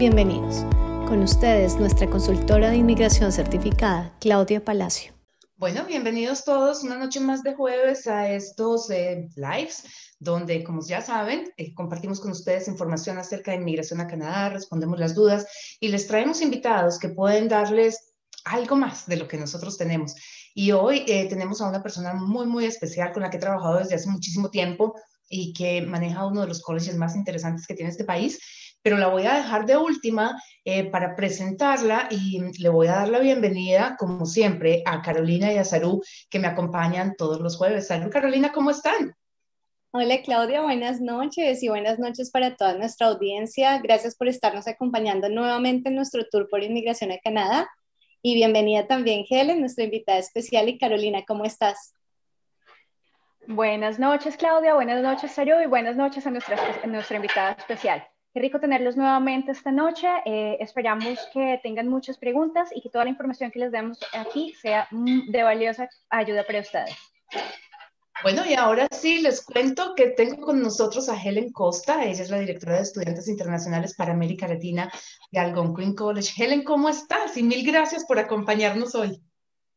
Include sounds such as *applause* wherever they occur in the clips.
Bienvenidos. Con ustedes, nuestra consultora de inmigración certificada, Claudia Palacio. Bueno, bienvenidos todos una noche más de jueves a estos eh, lives, donde, como ya saben, eh, compartimos con ustedes información acerca de inmigración a Canadá, respondemos las dudas y les traemos invitados que pueden darles algo más de lo que nosotros tenemos. Y hoy eh, tenemos a una persona muy, muy especial con la que he trabajado desde hace muchísimo tiempo y que maneja uno de los colegios más interesantes que tiene este país pero la voy a dejar de última eh, para presentarla y le voy a dar la bienvenida, como siempre, a Carolina y a Saru, que me acompañan todos los jueves. Salud, Carolina, ¿cómo están? Hola Claudia, buenas noches y buenas noches para toda nuestra audiencia. Gracias por estarnos acompañando nuevamente en nuestro tour por inmigración a Canadá. Y bienvenida también Helen, nuestra invitada especial. Y Carolina, ¿cómo estás? Buenas noches Claudia, buenas noches Saru y buenas noches a nuestra, a nuestra invitada especial. Qué rico tenerlos nuevamente esta noche. Eh, esperamos que tengan muchas preguntas y que toda la información que les demos aquí sea de valiosa ayuda para ustedes. Bueno, y ahora sí les cuento que tengo con nosotros a Helen Costa. Ella es la directora de Estudiantes Internacionales para América Latina de Algonquin College. Helen, ¿cómo estás? Y mil gracias por acompañarnos hoy.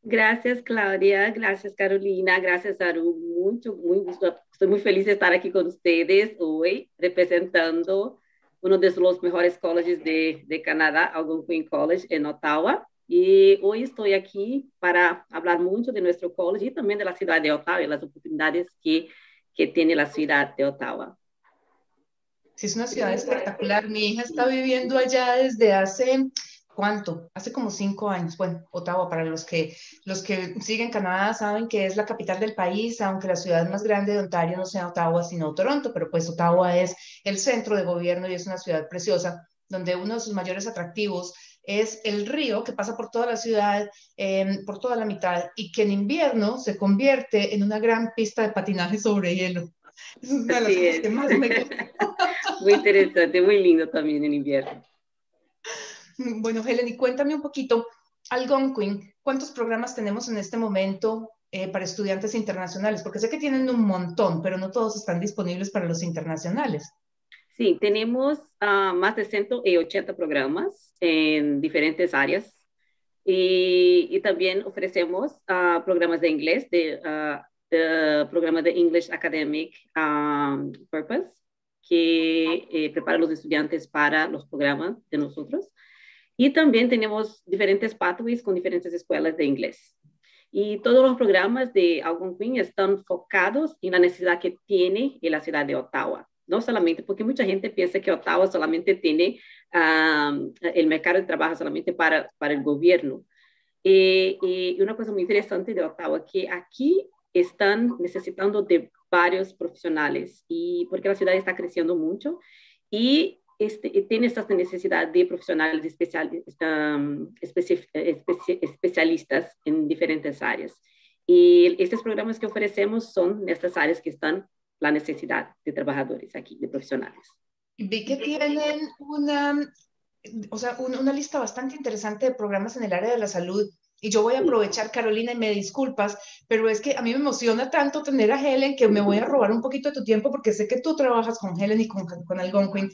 Gracias, Claudia. Gracias, Carolina. Gracias, Aru. Mucho, muy Estoy muy feliz de estar aquí con ustedes hoy representando uno de los mejores colleges de, de Canadá, Algonquin College, en Ottawa. Y hoy estoy aquí para hablar mucho de nuestro college y también de la ciudad de Ottawa y las oportunidades que, que tiene la ciudad de Ottawa. Sí, es una ciudad espectacular. Mi hija está viviendo allá desde hace ¿Cuánto? Hace como cinco años. Bueno, Ottawa, para los que, los que siguen Canadá, saben que es la capital del país, aunque la ciudad más grande de Ontario no sea Ottawa, sino Toronto, pero pues Ottawa es el centro de gobierno y es una ciudad preciosa, donde uno de sus mayores atractivos es el río que pasa por toda la ciudad, em, por toda la mitad, y que en invierno se convierte en una gran pista de patinaje sobre hielo. Es una de las cosas que más me gusta. *laughs* Muy interesante, muy lindo también en invierno. *laughs* Bueno, Helen, y cuéntame un poquito, Algonquin, ¿cuántos programas tenemos en este momento eh, para estudiantes internacionales? Porque sé que tienen un montón, pero no todos están disponibles para los internacionales. Sí, tenemos uh, más de 180 programas en diferentes áreas y, también ofrecemos uh, programas de inglés, de, uh, programas de English Academic um, Purpose, que eh, preparan los estudiantes para los programas de nosotros. Y también tenemos diferentes pathways con diferentes escuelas de inglés. Y todos los programas de Algonquin están enfocados en la necesidad que tiene en la ciudad de Ottawa. No solamente porque mucha gente piensa que Ottawa solamente tiene el mercado de trabajo solamente para, para el gobierno. Eh, y una cosa muy interesante de Ottawa, que aquí están necesitando de varios profesionales y porque la ciudad está creciendo mucho y este, tiene esta necesidad de profesionales especial, especialistas en diferentes áreas. Y estos programas que ofrecemos son en estas áreas que están la necesidad de trabajadores aquí, de profesionales. Vi que tienen una, o sea, una lista bastante interesante de programas en el área de la salud. Y yo voy a aprovechar, Carolina, y me disculpas, pero es que a mí me emociona tanto tener a Helen que me voy a robar un poquito de tu tiempo porque sé que tú trabajas con Helen y con, con Algonquin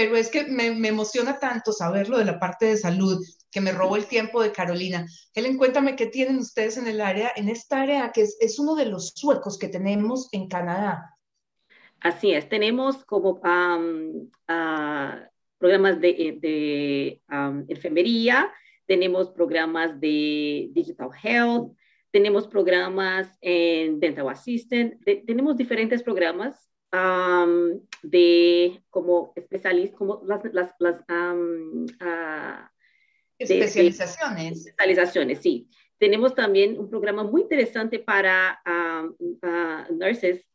pero es que me, emociona tanto saberlo de la parte de salud que me robó el tiempo de Carolina. Helen, cuéntame qué tienen ustedes en el área, en esta área que es, uno de los suecos que tenemos en Canadá. Así es, tenemos como programas de, de enfermería, tenemos programas de digital health, tenemos programas en dental assistant, tenemos diferentes programas de como especialistas, como las, las, las ah, especializaciones. especializaciones, sí. Tenemos también un programa muy interesante para nurses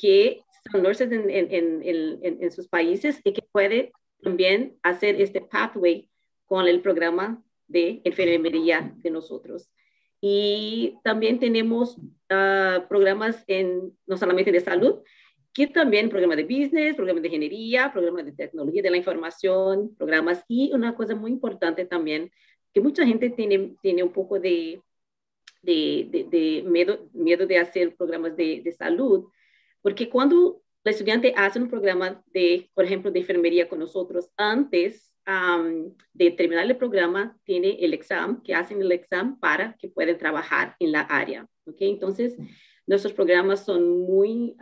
que son nurses en, en, en, en, sus países y que puede también hacer este pathway con el programa de enfermería de nosotros. Y también tenemos ah, programas en, no solamente de salud, que también programas de business, programas de ingeniería, programas de tecnología de la información, programas y una cosa muy importante también, que mucha gente tiene, tiene un poco de, de, de, miedo, miedo de hacer programas de, de salud, porque cuando el estudiante hace un programa de, por ejemplo, de enfermería con nosotros, antes de terminar el programa, tiene el examen, que hacen el examen para que puedan trabajar en la área. ¿okay? Entonces, nuestros programas son muy,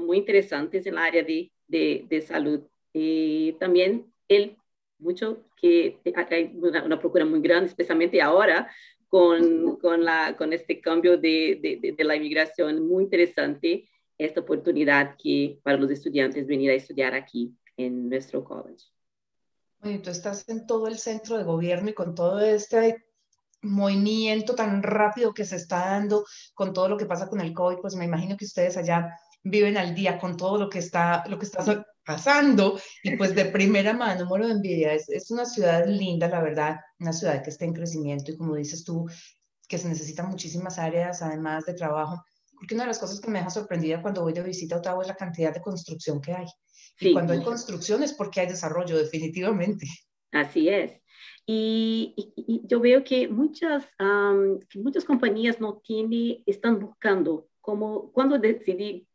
muy interesantes en el área de, de, de salud. Y también el mucho que hay una, una, procura muy grande, especialmente ahora con, con, la, con este cambio de, de, de, la inmigración, muy interesante esta oportunidad que para los estudiantes venir a estudiar aquí en nuestro college. Oye, tú estás en todo el centro de gobierno y con todo este movimiento tan rápido que se está dando, con todo lo que pasa con el COVID, pues me imagino que ustedes allá viven al día con todo lo que está, lo que está pasando y pues de primera mano, muero de envidia, es, es una ciudad linda, la verdad, una ciudad que está en crecimiento y como dices tú, que se necesitan muchísimas áreas además de trabajo, porque una de las cosas que me deja sorprendida cuando voy de visita a Ottawa es la cantidad de construcción que hay. Y cuando hay construcción es porque hay desarrollo, definitivamente. Así es. Y, y, yo veo que muchas, um, que muchas compañías no tienen, están buscando, como cuando decidí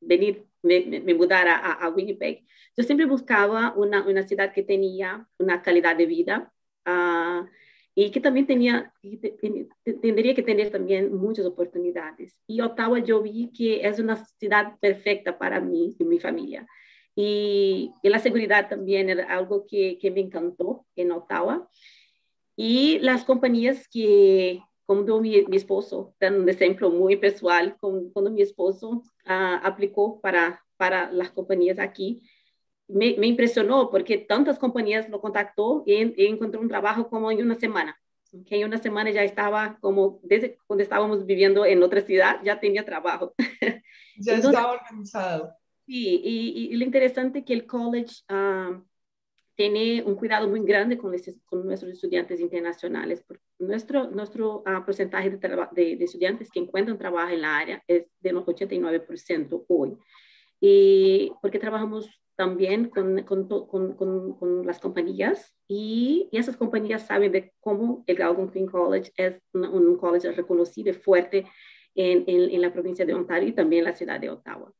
venir, me, me mudar a, a, Winnipeg, yo siempre buscaba una, una ciudad que tenía una calidad de vida uh, y que también tenía, tendría que tener también muchas oportunidades. Y Ottawa yo vi que es una ciudad perfecta para mí y mi familia. Y, y, la seguridad también era algo que, que, me encantó en Ottawa. Y las compañías que, como mi, mi esposo, dan un ejemplo muy personal, cuando mi esposo uh, aplicó para, para las compañías aquí, me, me, impresionó porque tantas compañías lo contactó y, y, encontró un trabajo como en una semana. Que en una semana ya estaba como, desde cuando estábamos viviendo en otra ciudad, ya tenía trabajo. *laughs* Ya Entonces, estaba organizado. Sí, y, y, lo interesante es que el college uh, tiene un cuidado muy grande con, con nuestros estudiantes internacionales. Nuestro, nuestro uh, porcentaje de, de, de, estudiantes que encuentran trabajo en la área es de los 89% hoy. Y porque trabajamos también con, con, con, con las compañías y, y, esas compañías saben de cómo el Algonquin College es un, un college reconocido y fuerte en, en, en, la provincia de Ontario y también en la ciudad de Ottawa.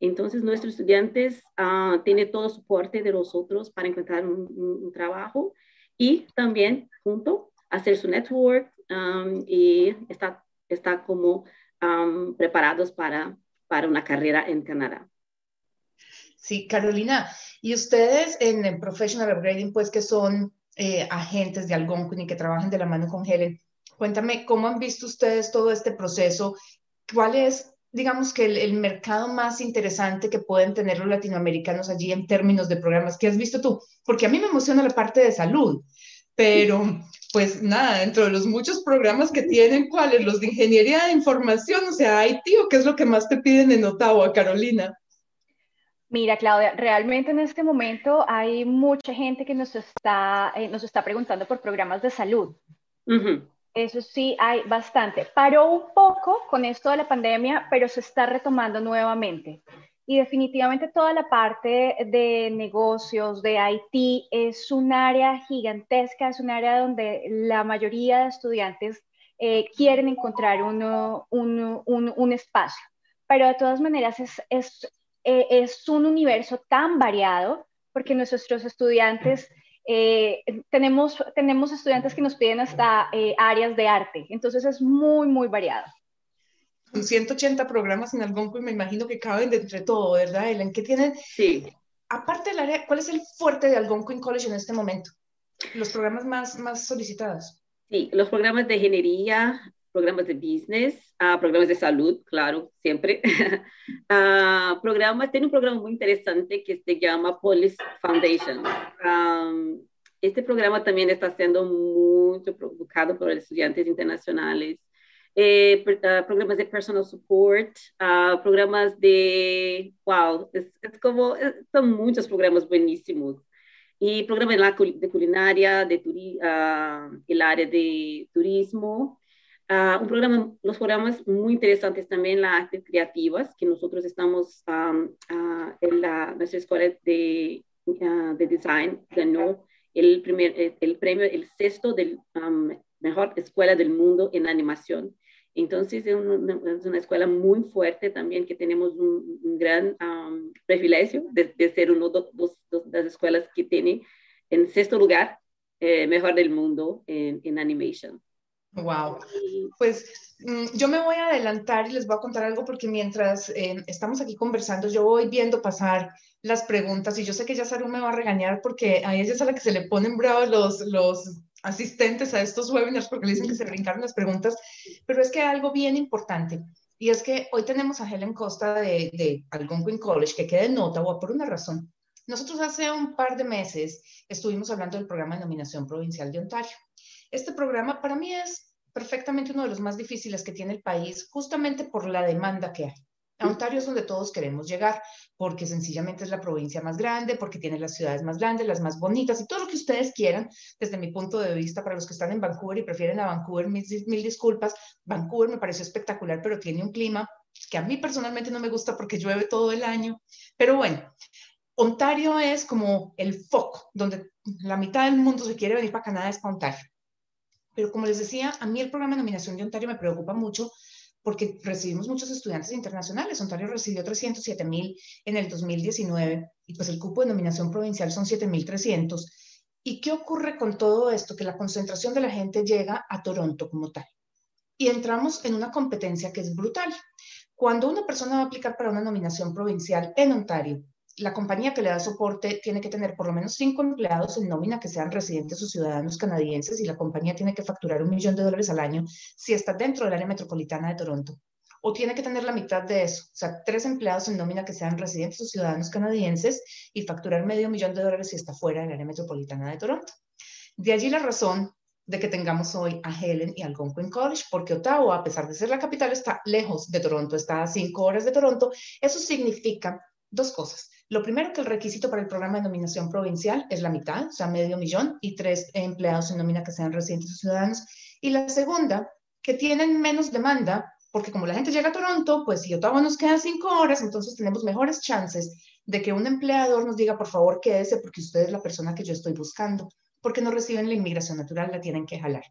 Entonces, nuestros estudiantes uh, tienen todo soporte de nosotros para encontrar un, trabajo y también junto hacer su network y está, está como preparados para, para una carrera en Canadá. Sí, Carolina, y ustedes en el Professional Upgrading, pues que son eh, agentes de Algonquin y que trabajan de la mano con Helen, cuéntame cómo han visto ustedes todo este proceso, cuál es digamos que el, el, mercado más interesante que pueden tener los latinoamericanos allí en términos de programas que has visto tú? Porque a mí me emociona la parte de salud, pero pues nada, dentro de los muchos programas que tienen, ¿cuáles? Los de ingeniería de información, o sea, IT o qué es lo que más te piden en Ottawa, Carolina? Mira, Claudia, realmente en este momento hay mucha gente que nos está, eh, nos está preguntando por programas de salud. Uh -huh. Eso sí, hay bastante. Paró un poco con esto de la pandemia, pero se está retomando nuevamente. Y definitivamente toda la parte de negocios, de IT, es un área gigantesca, es un área donde la mayoría de estudiantes eh, quieren encontrar uno, un, un, un, espacio. Pero de todas maneras es, es, eh, es un universo tan variado porque nuestros estudiantes eh, tenemos, tenemos estudiantes que nos piden hasta eh, áreas de arte, entonces es muy, muy variado. Con 180 programas en Algonquin, me imagino que caben de entre todo, ¿verdad, Ellen? ¿Qué tienen? Sí. Aparte del área, ¿cuál es el fuerte de Algonquin College en este momento? Los programas más, más solicitados. Sí, los programas de ingeniería, programas de business, uh, programas de salud, claro, siempre. *laughs* uh, programas, tiene un programa muy interesante que se llama Police Foundation. Um, este programa también está siendo mucho provocado por estudiantes internacionales. Eh, uh, programas de personal support, programas de, wow, es, es como, es, son muchos programas buenísimos y programas de culinaria, de turi, uh, el área de turismo, Uh, un programa, los programas muy interesantes también, las artes creativas, que nosotros estamos um, uh, en la, nuestra escuela de, uh, de design, ganó el, primer, el, el premio, el sexto del um, mejor escuela del mundo en animación. Entonces, es una, es una, escuela muy fuerte también, que tenemos un, un gran um, privilegio de, de, ser una de las escuelas que tiene en sexto lugar, mejor del mundo en, en animation. Wow. Pues mm, yo me voy a adelantar y les voy a contar algo porque mientras eh, estamos aquí conversando, yo voy viendo pasar las preguntas y yo sé que ya Saru me va a regañar porque a ella es a la que se le ponen bravos los, los asistentes a estos webinars porque le dicen que se brincaron las preguntas, pero es que hay algo bien importante y es que hoy tenemos a Helen Costa de, de Algonquin College que queda en Ottawa por una razón. Nosotros hace un par de meses estuvimos hablando del programa de nominación provincial de Ontario. Este programa para mí es perfectamente uno de los más difíciles que tiene el país, justamente por la demanda que hay. A Ontario es donde todos queremos llegar, porque sencillamente es la provincia más grande, porque tiene las ciudades más grandes, las más bonitas y todo lo que ustedes quieran, desde mi punto de vista, para los que están en Vancouver y prefieren a Vancouver, mil, mil disculpas, Vancouver me pareció espectacular, pero tiene un clima que a mí personalmente no me gusta porque llueve todo el año. Pero bueno, Ontario es como el foco, donde la mitad del mundo se quiere venir para Canadá, es para Ontario. Pero como les decía, a mí el programa de nominación de Ontario me preocupa mucho porque recibimos muchos estudiantes internacionales. Ontario recibió 307 mil en el 2019 y pues el cupo de nominación provincial son 7.300. ¿Y qué ocurre con todo esto? Que la concentración de la gente llega a Toronto como tal. Y entramos en una competencia que es brutal. Cuando una persona va a aplicar para una nominación provincial en Ontario la compañía que le da soporte tiene que tener por lo menos cinco empleados en nómina que sean residentes o ciudadanos canadienses y la compañía tiene que facturar un millón de dólares al año si está dentro del área metropolitana de Toronto. O tiene que tener la mitad de eso, o sea, tres empleados en nómina que sean residentes o ciudadanos canadienses y facturar medio millón de dólares si está fuera del área metropolitana de Toronto. De allí la razón de que tengamos hoy a Helen y Algonquin College, porque Ottawa, a pesar de ser la capital, está lejos de Toronto, está a cinco horas de Toronto. Eso significa dos cosas. Lo primero que el requisito para el programa de nominación provincial es la mitad, o sea, medio millón, y tres empleados en nómina que sean residentes o ciudadanos. Y la segunda, que tienen menos demanda, porque como la gente llega a Toronto, pues si Ottawa nos queda cinco horas, entonces tenemos mejores chances de que un empleador nos diga, por favor, quédese porque usted es la persona que yo estoy buscando, porque no reciben la inmigración natural, la tienen que jalar.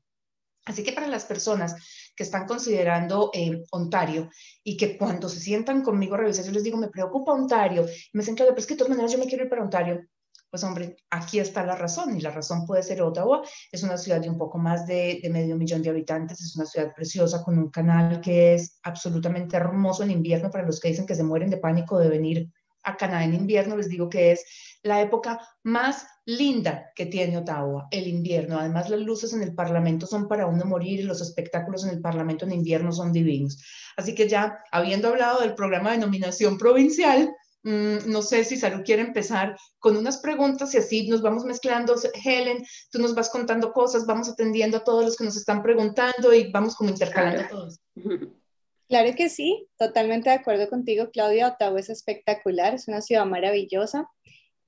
Así que para las personas que están considerando eh, Ontario y que cuando se sientan conmigo a revisar, yo les digo, me preocupa Ontario, me dicen, claro, pero es que de todas maneras yo me quiero ir para Ontario. Pues hombre, aquí está la razón y la razón puede ser Ottawa. Es una ciudad de un poco más de, de medio millón de habitantes, es una ciudad preciosa con un canal que es absolutamente hermoso en invierno para los que dicen que se mueren de pánico de venir a Canadá en invierno, les digo que es la época más linda que tiene Ottawa, el invierno. Además, las luces en el Parlamento son para uno morir y los espectáculos en el Parlamento en invierno son divinos. Así que ya, habiendo hablado del programa de nominación provincial, mm, no sé si Salud quiere empezar con unas preguntas y así nos vamos mezclando. Helen, tú nos vas contando cosas, vamos atendiendo a todos los que nos están preguntando y vamos como intercalando todos. *laughs* Claro que sí, totalmente de acuerdo contigo, Claudia. Ottawa es espectacular, es una ciudad maravillosa.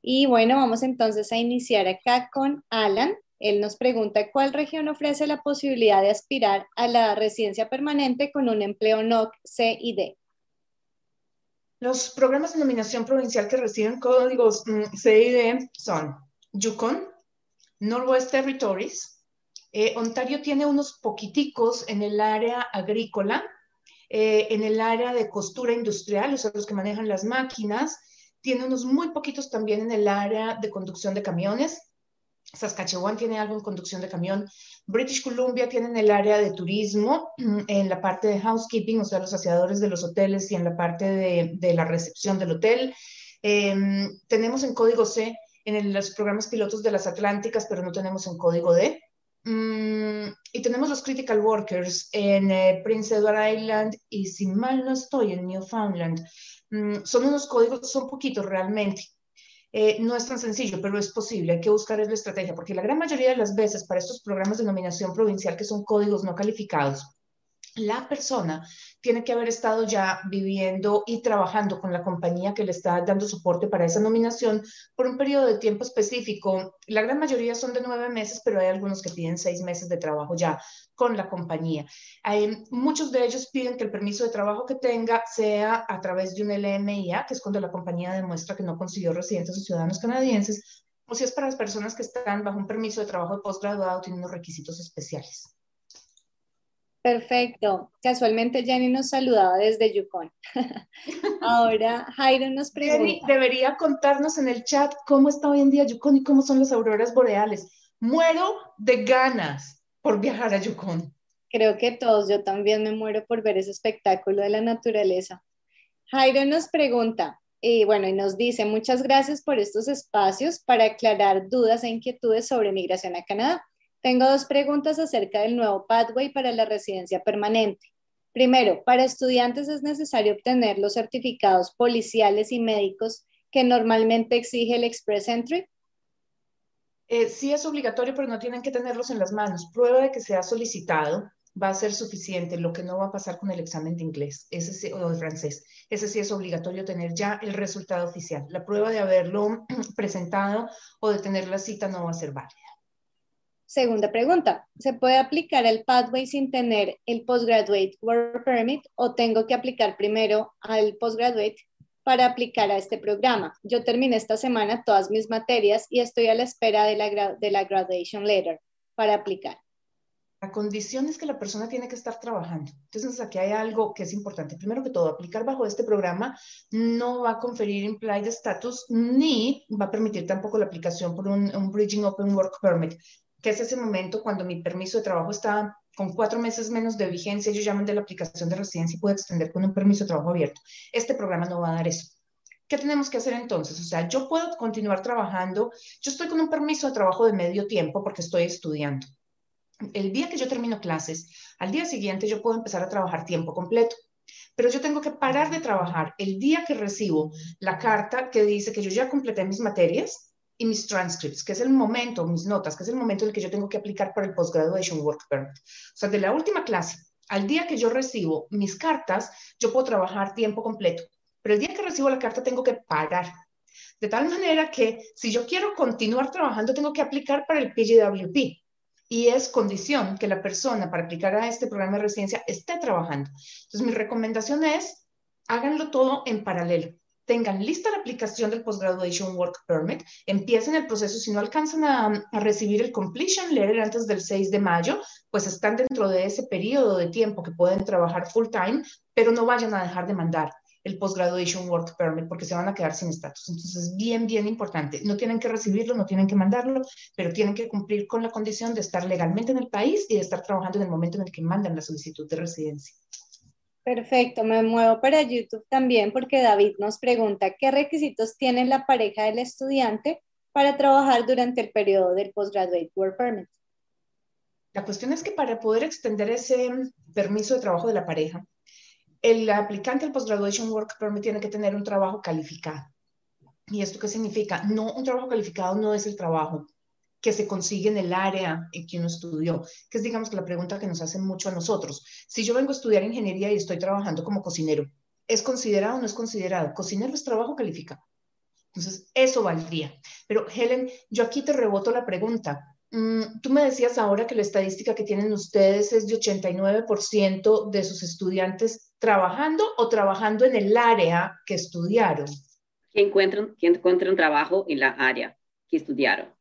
Y bueno, vamos entonces a iniciar acá con Alan. Él nos pregunta cuál región ofrece la posibilidad de aspirar a la residencia permanente con un empleo NOC C y D. Los programas de nominación provincial que reciben códigos mm, C y D son Yukon, Northwest Territories, eh, Ontario tiene unos poquiticos en el área agrícola, eh, en el área de costura industrial, o sea, los que manejan las máquinas, tiene unos muy poquitos también en el área de conducción de camiones. Saskatchewan tiene algo en conducción de camión. British Columbia tiene en el área de turismo, *clears throat* en la parte de housekeeping, o sea, los aseadores de los hoteles y en la parte de, la recepción del hotel. Em, tenemos en código C en los programas pilotos de las Atlánticas, pero no tenemos en código D. Mm, y tenemos los critical workers en eh, Prince Edward Island y si mal no estoy en Newfoundland. Mm, son unos códigos, son poquitos realmente. Eh, no es tan sencillo, pero es posible. Hay que buscar la estrategia, porque la gran mayoría de las veces para estos programas de nominación provincial, que son códigos no calificados, la persona tiene que haber estado ya viviendo y trabajando con la compañía que le está dando soporte para esa nominación por un periodo de tiempo específico. La gran mayoría son de nueve meses, pero hay algunos que piden seis meses de trabajo ya con la compañía. Hay, muchos de ellos piden que el permiso de trabajo que tenga sea a través de un LMIA, que es cuando la compañía demuestra que no consiguió residentes o ciudadanos canadienses, o si es para las personas que están bajo un permiso de trabajo de postgraduado, tienen unos requisitos especiales. Perfecto. Casualmente Jenny nos saludaba desde Yukon. *laughs* Ahora Jairo nos pregunta. Jenny debería contarnos en el chat cómo está hoy en día Yukon y cómo son las auroras boreales. Muero de ganas por viajar a Yukon. Creo que todos, yo también me muero por ver ese espectáculo de la naturaleza. Jairo nos pregunta, y bueno, y nos dice, muchas gracias por estos espacios para aclarar dudas e inquietudes sobre migración a Canadá. Tengo dos preguntas acerca del nuevo pathway para la residencia permanente. Primero, para estudiantes es necesario obtener los certificados policiales y médicos que normalmente exige el Express Entry. Eh, sí es obligatorio, pero no tienen que tenerlos en las manos. Prueba de que se ha solicitado va a ser suficiente, lo que no va a pasar con el examen de inglés ese o de francés. Ese sí es obligatorio tener ya el resultado oficial. La prueba de haberlo *clears throat* presentado o de tener la cita no va a ser válida. Segunda pregunta, ¿se puede aplicar el pathway sin tener el postgraduate work permit o tengo que aplicar primero al postgraduate para aplicar a este programa? Yo terminé esta semana todas mis materias y estoy a la espera de la, de la graduation letter para aplicar. La condición es que la persona tiene que estar trabajando. Entonces, aquí hay algo que es importante. Primero que todo, aplicar bajo este programa no va a conferir implied status ni va a permitir tampoco la aplicación por un, un Bridging Open Work Permit que es ese momento cuando mi permiso de trabajo está con cuatro meses menos de vigencia, ellos llaman de la aplicación de residencia y puede extender con un permiso de trabajo abierto. Este programa no va a dar eso. ¿Qué tenemos que hacer entonces? O sea, yo puedo continuar trabajando, yo estoy con un permiso de trabajo de medio tiempo porque estoy estudiando. El día que yo termino clases, al día siguiente yo puedo empezar a trabajar tiempo completo pero yo tengo que parar de trabajar el día que recibo la carta que dice que yo ya completé mis materias y mis transcripts, que es el momento, mis notas, que es el momento en el que yo tengo que aplicar para el Postgraduation Work Permit. O sea, de la última clase al día que yo recibo mis cartas, yo puedo trabajar tiempo completo, pero el día que recibo la carta tengo que parar. De tal manera que si yo quiero continuar trabajando, tengo que aplicar para el PGWP. Y es condición que la persona para aplicar a este programa de residencia esté trabajando. Entonces, mi recomendación es, háganlo todo en paralelo tengan lista la aplicación del Postgraduation Work Permit, empiecen el proceso, si no alcanzan a, recibir el completion letter antes del 6 de mayo, pues están dentro de ese periodo de tiempo que pueden trabajar full time, pero no vayan a dejar de mandar el Postgraduation Work Permit porque se van a quedar sin estatus. Entonces, es bien, bien importante. No tienen que recibirlo, no tienen que mandarlo, pero tienen que cumplir con la condición de estar legalmente en el país y de estar trabajando en el momento en el que mandan la solicitud de residencia. Perfecto, me muevo para YouTube también porque David nos pregunta qué requisitos tiene la pareja del estudiante para trabajar durante el periodo del Postgraduate Work Permit. La cuestión es que para poder extender ese permiso de trabajo de la pareja, el aplicante al Postgraduation Work Permit tiene que tener un trabajo calificado. ¿Y esto qué significa? No, un trabajo calificado no es el trabajo que se consigue en el área en que uno estudió, que es digamos la pregunta que nos hacen mucho a nosotros. Si yo vengo a estudiar ingeniería y estoy trabajando como cocinero, ¿es considerado o no es considerado? Cocinero es trabajo calificado. Entonces, eso valdría. Pero Helen, yo aquí te reboto la pregunta. Mm, tú me decías ahora que la estadística que tienen ustedes es de 89% de sus estudiantes trabajando o trabajando en el área que estudiaron. Que encuentran, que encuentran trabajo en la área que estudiaron.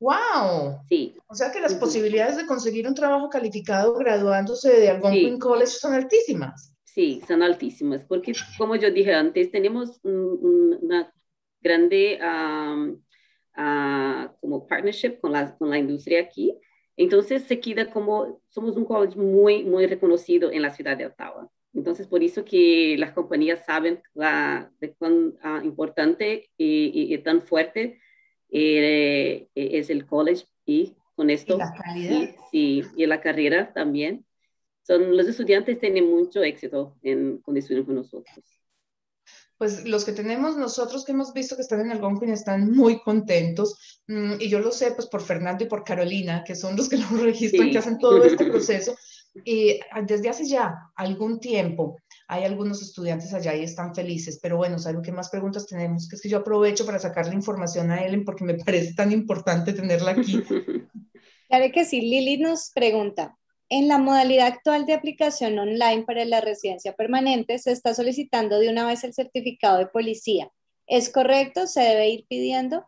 ¡Wow! Sí. O sea que las posibilidades de conseguir un trabajo calificado graduándose de Algonquin College son altísimas. Sí, son altísimas, porque como yo dije antes, tenemos una grande como partnership con la, con la industria aquí. Entonces se queda como, somos un college muy, muy reconocido en la ciudad de Ottawa. Entonces, por eso que las compañías saben la, de cuán ah, importante y, y, tan fuerte eh, es el college y con esto. ¿Y la calidad? Sí, y la carrera también. Son, los estudiantes tienen mucho éxito en, estudian con nosotros. Pues los que tenemos nosotros que hemos visto que están en Algonquin están muy contentos mm, y yo lo sé pues por Fernando y por Carolina que son los que lo *laughs* registran, que hacen todo este *laughs* proceso y desde hace ya algún tiempo hay algunos estudiantes allá y están felices, pero bueno, ¿saben qué más preguntas tenemos? Que es que yo aprovecho para sacarle información a Ellen porque me *laughs* parece tan importante tenerla aquí. *laughs* Claro que sí, Lili nos pregunta, en la modalidad actual de aplicación online para la residencia permanente se está solicitando de una vez el certificado de policía. ¿Es correcto? ¿Se debe ir pidiendo?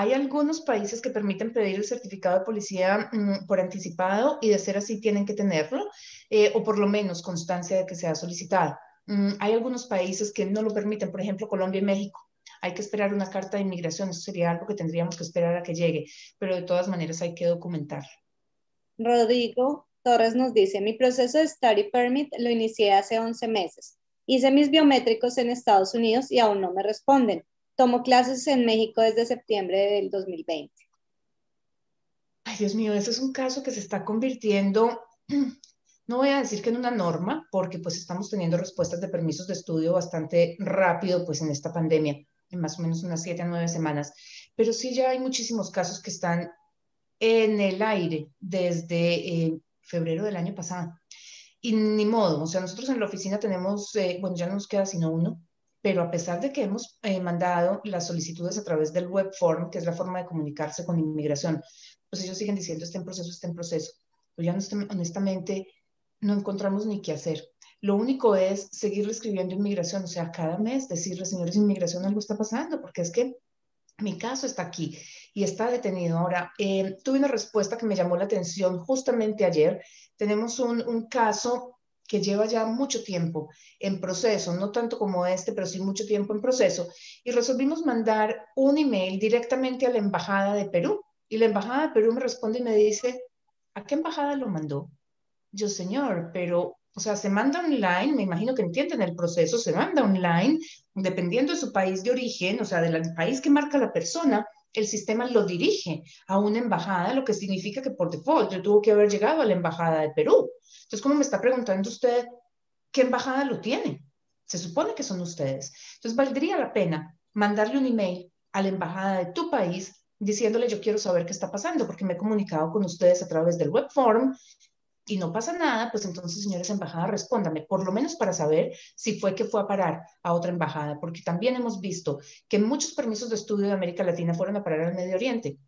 Hay algunos países que permiten pedir el certificado de policía mm, por anticipado y de ser así tienen que tenerlo, eh, o por lo menos constancia de que se ha solicitado. Mm, hay algunos países que no lo permiten, por ejemplo, Colombia y México. Hay que esperar una carta de inmigración, eso sería algo que tendríamos que esperar a que llegue, pero de todas maneras hay que documentar. Rodrigo Torres nos dice, mi proceso de study permit lo inicié hace 11 meses. Hice mis biométricos en Estados Unidos y aún no me responden. Tomo clases en México desde septiembre del 2020. Ay, Dios mío, ese es un caso que se está convirtiendo, *clears throat* no voy a decir que en una norma, porque pues estamos teniendo respuestas de permisos de estudio bastante rápido, pues en esta pandemia, en más o menos unas siete a nueve semanas, pero sí ya hay muchísimos casos que están en el aire desde eh, febrero del año pasado. Y ni modo, o sea, nosotros en la oficina tenemos, eh, bueno, ya no nos queda sino uno, pero a pesar de que hemos eh, mandado las solicitudes a través del web form, que es la forma de comunicarse con inmigración, pues ellos siguen diciendo está en proceso, está en proceso. Pues ya honestamente no encontramos ni qué hacer. Lo único es seguir escribiendo inmigración, o sea, cada mes decirle, señores inmigración, algo está pasando, porque es que mi caso está aquí y está detenido. Ahora, eh, tuve una respuesta que me llamó la atención justamente ayer. Tenemos un, un caso que lleva ya mucho tiempo en proceso, no tanto como este, pero sí mucho tiempo en proceso, y resolvimos mandar un email directamente a la Embajada de Perú. Y la Emaja de Perú me responde y me dice, ¿a qué embajada lo mandó? Yo, señor, pero, o sea, se manda online, me imagino que entienden el proceso, se manda online, dependiendo de su país de origen, o sea, del país que marca la persona, el sistema lo dirige a una embajada, lo que significa que por default yo tuvo que haber llegado a la embajada de Perú. Entonces, ¿cómo me está preguntando usted qué embajada lo tiene? Se supone que son ustedes. Entonces, valdría la pena mandarle un email a la embajada de tu país diciéndole yo quiero saber qué está pasando porque me he comunicado con ustedes a través del web form y no pasa nada, pues entonces, señores embajada, respóndame, por lo menos para saber si fue que fue a parar a otra embajada, porque también hemos visto que muchos permisos de estudio de América Latina fueron a parar al Medio Oriente,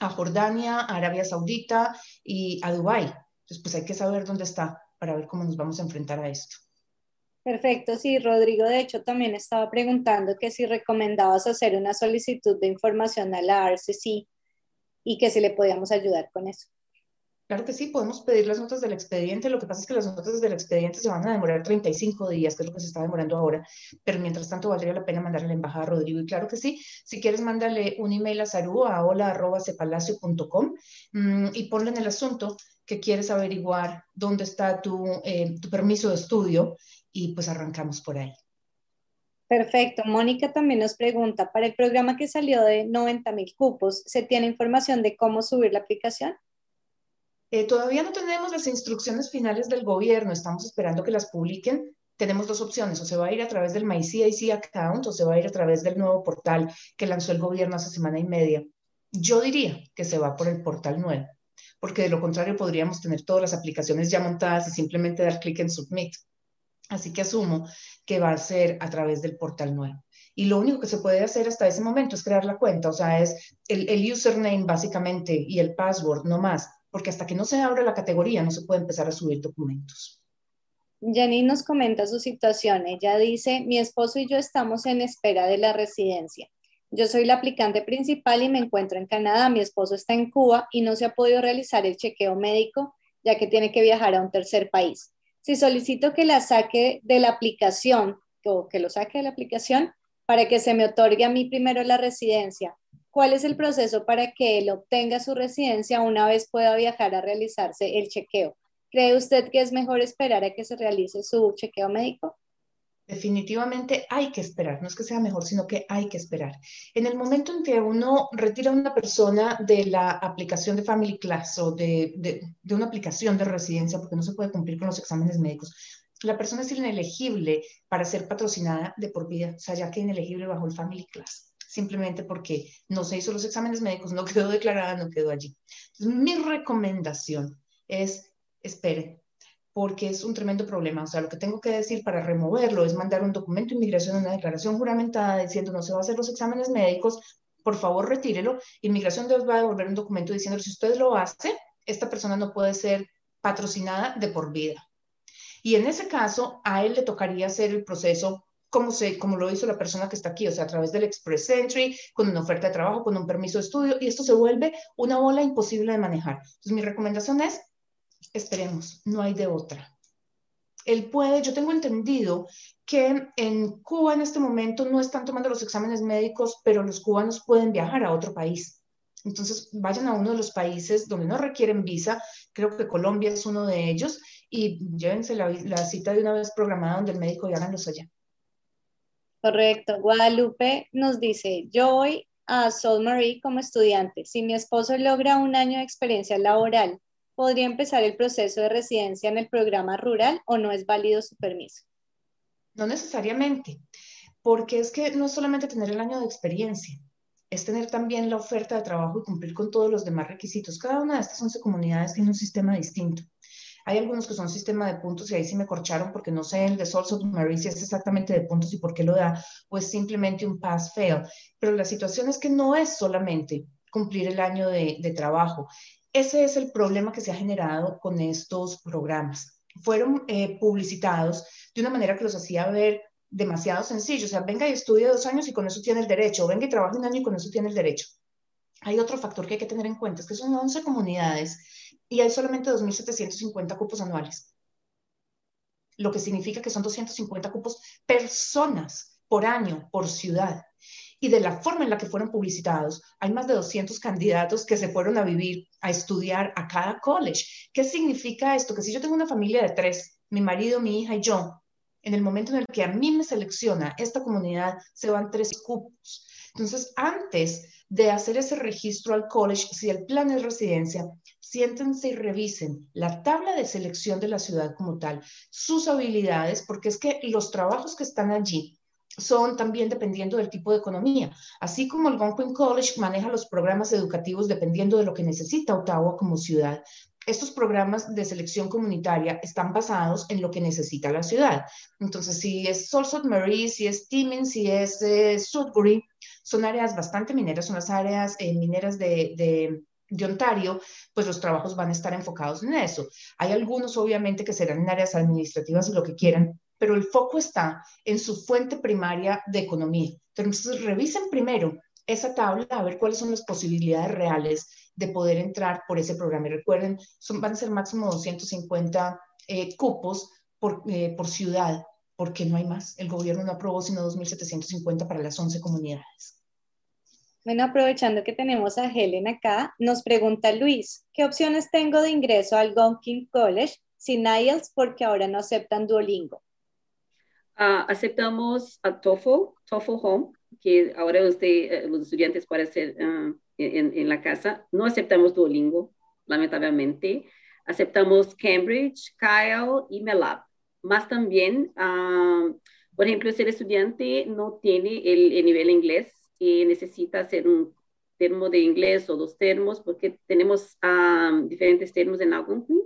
a Jordania, a Arabia Saudita y a Dubái. Entonces, pues hay que saber dónde está para ver cómo nos vamos a enfrentar a esto. Perfecto, sí, Rodrigo, de hecho, también estaba preguntando que si recomendabas hacer una solicitud de información a la RCC y que si le podíamos ayudar con eso. Claro que sí, podemos pedir las notas del expediente. Lo que pasa es que las notas del expediente se van a demorar 35 días, que es lo que se está demorando ahora. Pero mientras tanto, valdría la pena mandarle a la embajada a Rodrigo. Y claro que sí, si quieres, mándale un email a saru a hola.cepalacio.com mmm, y ponle en el asunto que quieres averiguar dónde está tu, eh, tu permiso de estudio y pues arrancamos por ahí. Perfecto. Mónica también nos pregunta, para el programa que salió de 90 mil cupos, ¿se tiene información de cómo subir la aplicación? Eh, todavía no tenemos las instrucciones finales del gobierno, estamos esperando que las publiquen. Tenemos dos opciones, o se va a ir a través del MyCIC account o se va a ir a través del nuevo portal que lanzó el gobierno hace semana y media. Yo diría que se va por el portal nuevo porque de lo contrario podríamos tener todas las aplicaciones ya montadas y simplemente dar clic en Submit. Así que asumo que va a ser a través del portal nuevo. Y lo único que se puede hacer hasta ese momento es crear la cuenta, o sea, es el, el username básicamente y el password, no más, porque hasta que no se abra la categoría no se puede empezar a subir documentos. Janine nos comenta su situación. Ella dice, mi esposo y yo estamos en espera de la residencia. Yo soy la aplicante principal y me encuentro en Canadá. Mi esposo está en Cuba y no se ha podido realizar el chequeo médico ya que tiene que viajar a un tercer país. Si solicito que la saque de la aplicación o que lo saque de la aplicación para que se me otorgue a mí primero la residencia, ¿cuál es el proceso para que él obtenga su residencia una vez pueda viajar a realizarse el chequeo? ¿Cree usted que es mejor esperar a que se realice su chequeo médico? Definitivamente hay que esperar, no es que sea mejor, sino que hay que esperar. En el momento en que uno retira a una persona de la aplicación de Family Class o de, de, una aplicación de residencia, porque no se puede cumplir con los exámenes médicos, la persona es inelegible para ser patrocinada de por vida, o sea, ya que inelegible bajo el Family Class, simplemente porque no se hizo los exámenes médicos, no quedó declarada, no quedó allí. Mi recomendación es espere, porque es un tremendo problema. O sea, lo que tengo que decir para removerlo es mandar un documento de inmigración, una declaración juramentada diciendo no se va a hacer los exámenes médicos, por favor retírelo. Inmigración les va a devolver un documento diciendo si usted lo hace, esta persona no puede ser patrocinada de por vida. Y en ese caso, a él le tocaría hacer el proceso como, se, como lo hizo la persona que está aquí, o sea, a través del Express Entry, con una oferta de trabajo, con un permiso de estudio, y esto se vuelve una bola imposible de manejar. Entonces, mi recomendación es, esperemos, no hay de otra. Él puede, yo tengo entendido que en Cuba en este momento no están tomando los exámenes médicos, pero los cubanos pueden viajar a otro país. Entonces, vayan a uno de los países donde no requieren visa, creo que Colombia es uno de ellos, y llévense la, la cita de una vez programada donde el médico y háganlos allá. Correcto. Guadalupe nos dice, yo voy a Sol Marie como estudiante. Si mi esposo logra un año de experiencia laboral, ¿podría empezar el proceso de residencia en el programa rural o no es válido su permiso? No necesariamente, porque es que no es solamente tener el año de experiencia, es tener también la oferta de trabajo y cumplir con todos los demás requisitos. Cada una de estas 11 comunidades tiene un sistema distinto. Hay algunos que son sistema de puntos y ahí sí me corcharon porque no sé el de Souls of Mary si es exactamente de puntos y por qué lo da, o es simplemente un pass-fail. Pero la situación es que no es solamente cumplir el año de, de trabajo. Ese es el problema que se ha generado con estos programas. Fueron eh, publicitados de una manera que los hacía ver demasiado sencillo. O sea, venga y estudie dos años y con eso tiene el derecho, o venga y trabaje un año y con eso tiene el derecho. Hay otro factor que hay que tener en cuenta, es que son 11 comunidades y hay solamente 2.750 cupos anuales, lo que significa que son 250 cupos personas por año, por ciudad. Y de la forma en la que fueron publicitados, hay más de 200 candidatos que se fueron a vivir, a estudiar a cada college. ¿Qué significa esto? Que si yo tengo una familia de tres, mi marido, mi hija y yo, en el momento en el que a mí me selecciona esta comunidad, se van tres cupos. Entonces, antes de hacer ese registro al college, si el plan es residencia, siéntense y revisen la tabla de selección de la ciudad como tal, sus habilidades, porque es que los trabajos que están allí son también dependiendo del tipo de economía. Así como el Algonquin College maneja los programas educativos dependiendo de lo que necesita Ottawa como ciudad, estos programas de selección comunitaria están basados en lo que necesita la ciudad. Entonces, si es Sault Marie, si es Timmins, si es eh, Sudbury, son áreas bastante mineras, son las áreas eh, mineras de, de, Ontario, pues los trabajos van a estar enfocados en eso. Hay algunos, obviamente, que serán en áreas administrativas y lo que quieran, pero el foco está en su fuente primaria de economía. Entonces, revisen primero esa tabla a ver cuáles son las posibilidades reales de poder entrar por ese programa. Y recuerden, son, van a ser máximo 250 eh, cupos por, eh, por ciudad, porque no hay más. El gobierno no aprobó sino 2.750 para las 11 comunidades. Bueno, aprovechando que tenemos a Helen acá, nos pregunta Luis, ¿qué opciones tengo de ingreso al Gonkin College sin IELTS porque ahora no aceptan Duolingo? Uh, aceptamos a TOEFL, TOEFL Home, que ahora usted, eh, los estudiantes pueden hacer uh, en, la casa. No aceptamos Duolingo, lamentablemente. Aceptamos Cambridge, Kyle y Melab. Más también, uh, por ejemplo, si el estudiante no tiene el nivel inglés, y necesita hacer un termo de inglés o dos termos, porque tenemos um, diferentes termos en Algonquin.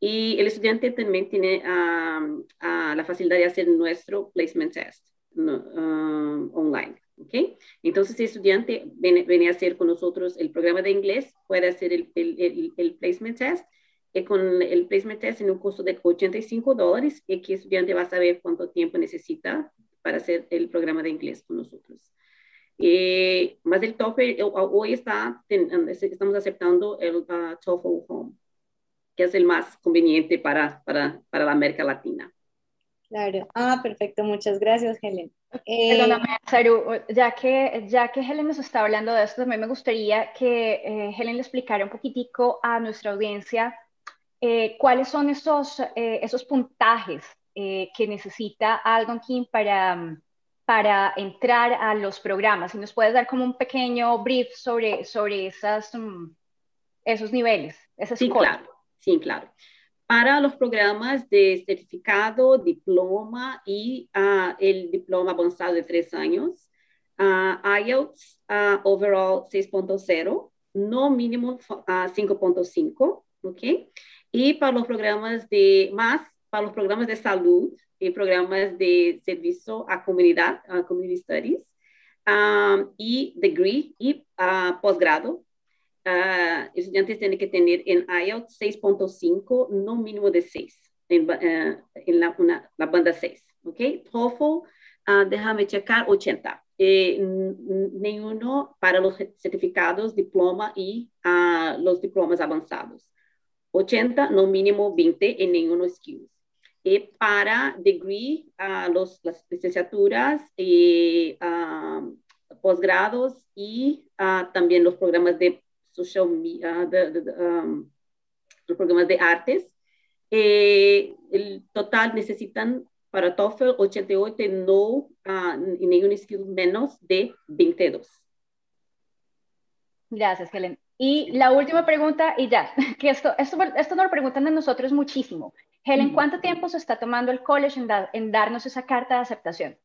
Y el estudiante también tiene um, uh, la facilidad de hacer nuestro placement test online. ¿okay? Entonces, si el estudiante viene, a hacer con nosotros el programa de inglés, puede hacer el, placement test. Y con el placement test en un costo de 85 dólares, y aquí el estudiante va a saber cuánto tiempo necesita para hacer el programa de inglés con nosotros. Eh, más el TOEFL, hoy está, estamos aceptando el uh, TOEFL Home, que es el más conveniente para, para, para la América Latina. Claro. Ah, perfecto. Muchas gracias, Helen. Eh, Perdóname, Saru, ya que, ya que Helen nos está hablando de esto, también me gustaría que eh, Helen le explicara un poquitico a nuestra audiencia eh, cuáles son esos, eh, esos puntajes eh, que necesita Algonquin para, para entrar a los programas. Si nos puedes dar como un pequeño brief sobre, sobre esas, um, esos niveles, esas sí, claro, sí, claro. Para los programas de certificado, diploma y uh, el diploma avanzado de tres años, uh, IELTS uh, overall 6.0, no mínimo 5.5, ¿ok? Y para los programas de más, para los programas de salud, y programas de servicio a comunidad, a community studies, um, y degree y uh, posgrado. Uh, estudiantes tienen que tener en IELTS 6.5, no mínimo de 6, en, uh, en la, una, la, banda 6. ¿ok? TOEFL déjame checar, 80. ninguno para los certificados, diploma y los diplomas avanzados. 80, no mínimo 20 en ninguno skills. Y para degree, los, las licenciaturas y posgrados y también los programas de social media, um, los programas de artes. Eh, el total necesitan para TOEFL 88 no y ningún skill menos de 22. Gracias, Helen. Y la última pregunta, y ya, *laughs* que esto, esto, esto nos lo preguntan a nosotros muchísimo. Helen, ¿cuánto tiempo se está tomando el college en, en darnos esa carta de aceptación?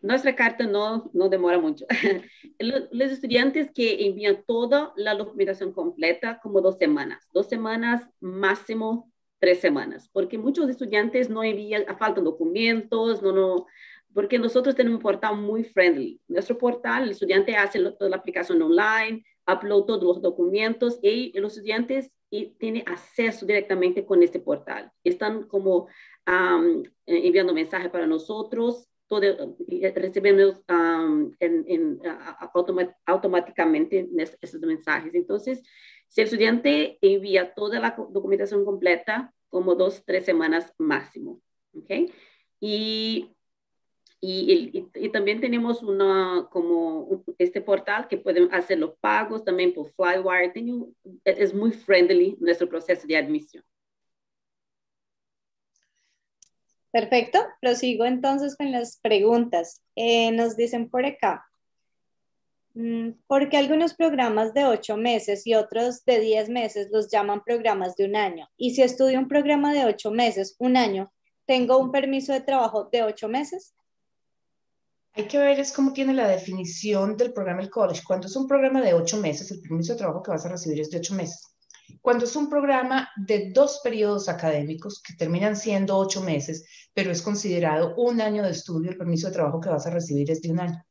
Nuestra carta no, no demora mucho. *laughs* Los estudiantes que envían toda la documentación completa como dos semanas, dos semanas máximo tres semanas, porque muchos estudiantes no envían, faltan documentos, no, no, porque nosotros tenemos un portal muy friendly. Nuestro portal, el estudiante hace toda la aplicación online, upload todos los documentos y los estudiantes tienen acceso directamente con este portal. Están como enviando mensajes para nosotros, todo, recebemos en, automáticamente esos mensajes. Entonces, si el estudiante envía toda la documentación completa, como dos, tres semanas máximo. ¿ok? Y y, y, también tenemos una, como este portal que pueden hacer los pagos también por Flywire. es muy friendly nuestro proceso de admisión. Perfecto, prosigo entonces con las preguntas. Eh, nos dicen por acá, mm, ¿por qué algunos programas de ocho meses y otros de diez meses los llaman programas de un año? Y si estudio un programa de ocho meses, un año, ¿tengo un permiso de trabajo de ocho meses? Hay que ver es cómo tiene la definición del programa del college. Cuando es un programa de ocho meses, el permiso de trabajo que vas a recibir es de ocho meses. Cuando es un programa de dos periodos académicos que terminan siendo ocho meses, pero es considerado un año de estudio, el permiso de trabajo que vas a recibir es de un año.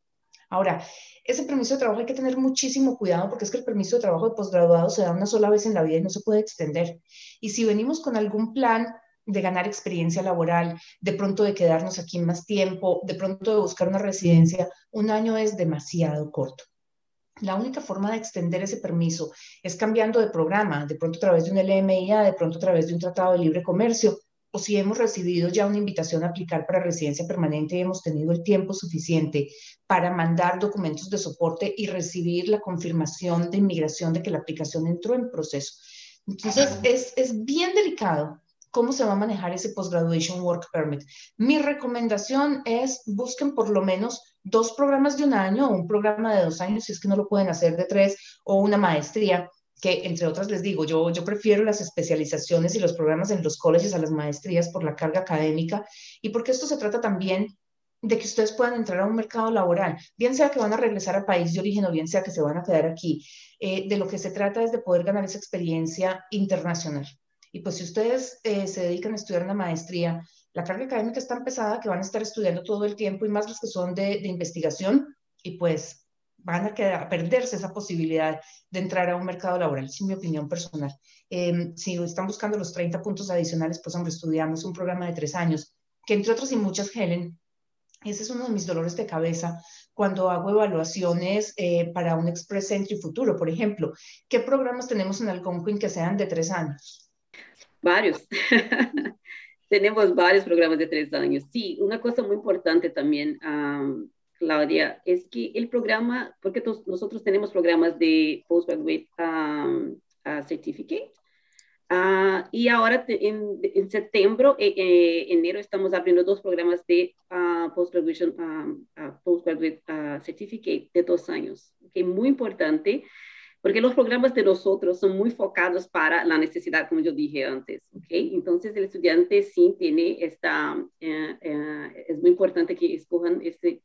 Ahora, ese permiso de trabajo hay que tener muchísimo cuidado porque es que el permiso de trabajo de posgraduado se da una sola vez en la vida y no se puede extender. Y si venimos con algún plan de ganar experiencia laboral, de pronto de quedarnos aquí más tiempo, de pronto de buscar una residencia, un año es demasiado corto. La única forma de extender ese permiso es cambiando de programa, de pronto a través de un LMIA, de pronto a través de un tratado de libre comercio, o si hemos recibido ya una invitación a aplicar para residencia permanente y hemos tenido el tiempo suficiente para mandar documentos de soporte y recibir la confirmación de inmigración de que la aplicación entró en proceso. Entonces, es, es bien delicado cómo se va a manejar ese Post-Graduation Work Permit. Mi recomendación es busquen por lo menos dos programas de un año o un programa de dos años, si es que no lo pueden hacer de tres, o una maestría, que entre otras les digo, yo, yo prefiero las especializaciones y los programas en los colegios a las maestrías por la carga académica y porque esto se trata también de que ustedes puedan entrar a un mercado laboral, bien sea que van a regresar al país de origen o bien sea que se van a quedar aquí. Eh, de lo que se trata es de poder ganar esa experiencia internacional. Y pues si ustedes eh, se dedican a estudiar una maestría, la carga académica es tan pesada que van a estar estudiando todo el tiempo y más los que son de, investigación y pues van a, perderse esa posibilidad de entrar a un mercado laboral, es mi opinión personal. Em, si están buscando los 30 puntos adicionales, pues hombre, estudiamos un programa de tres años, que entre otros y muchas, Helen, ese es uno de mis dolores de cabeza cuando hago evaluaciones eh, para un Express Entry futuro, por ejemplo. ¿Qué programas tenemos en Algonquin que sean de tres años? Varios. *laughs* Tenemos varios programas de tres años. Sí, una cosa muy importante también, Claudia, es que el programa, porque nosotros tenemos programas de Postgraduate Certificate, ah, y ahora en, en septiembre, eh, eh, enero, estamos abriendo dos programas de uh, Postgraduate Certificate de dos años, que es muy importante porque los programas de nosotros son muy focados para la necesidad, como yo dije antes, ¿ok? Entonces el estudiante sí tiene esta, eh, eh, es muy importante que escojan este,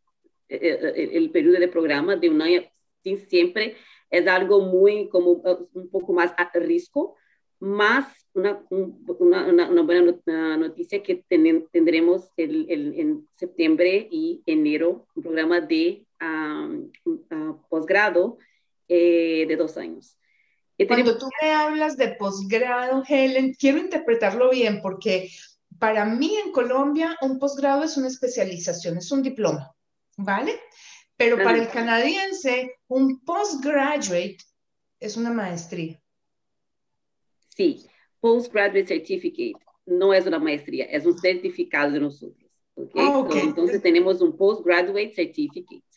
eh, el periodo de programa de un año, sí, siempre es algo muy, como un poco más a riesgo, más una, una, una, buena noticia que tendremos el, el, en septiembre y enero un programa de posgrado eh, de dos años. Cuando tú me hablas de posgrado, Helen, quiero interpretarlo bien porque para mí en Colombia un posgrado es una especialización, es un diploma, ¿vale? Pero para el canadiense un postgraduate es una maestría. Sí, postgraduate certificate no es una maestría, es un certificado de nosotros. ¿okay? Ah, Entonces tenemos un postgraduate certificate.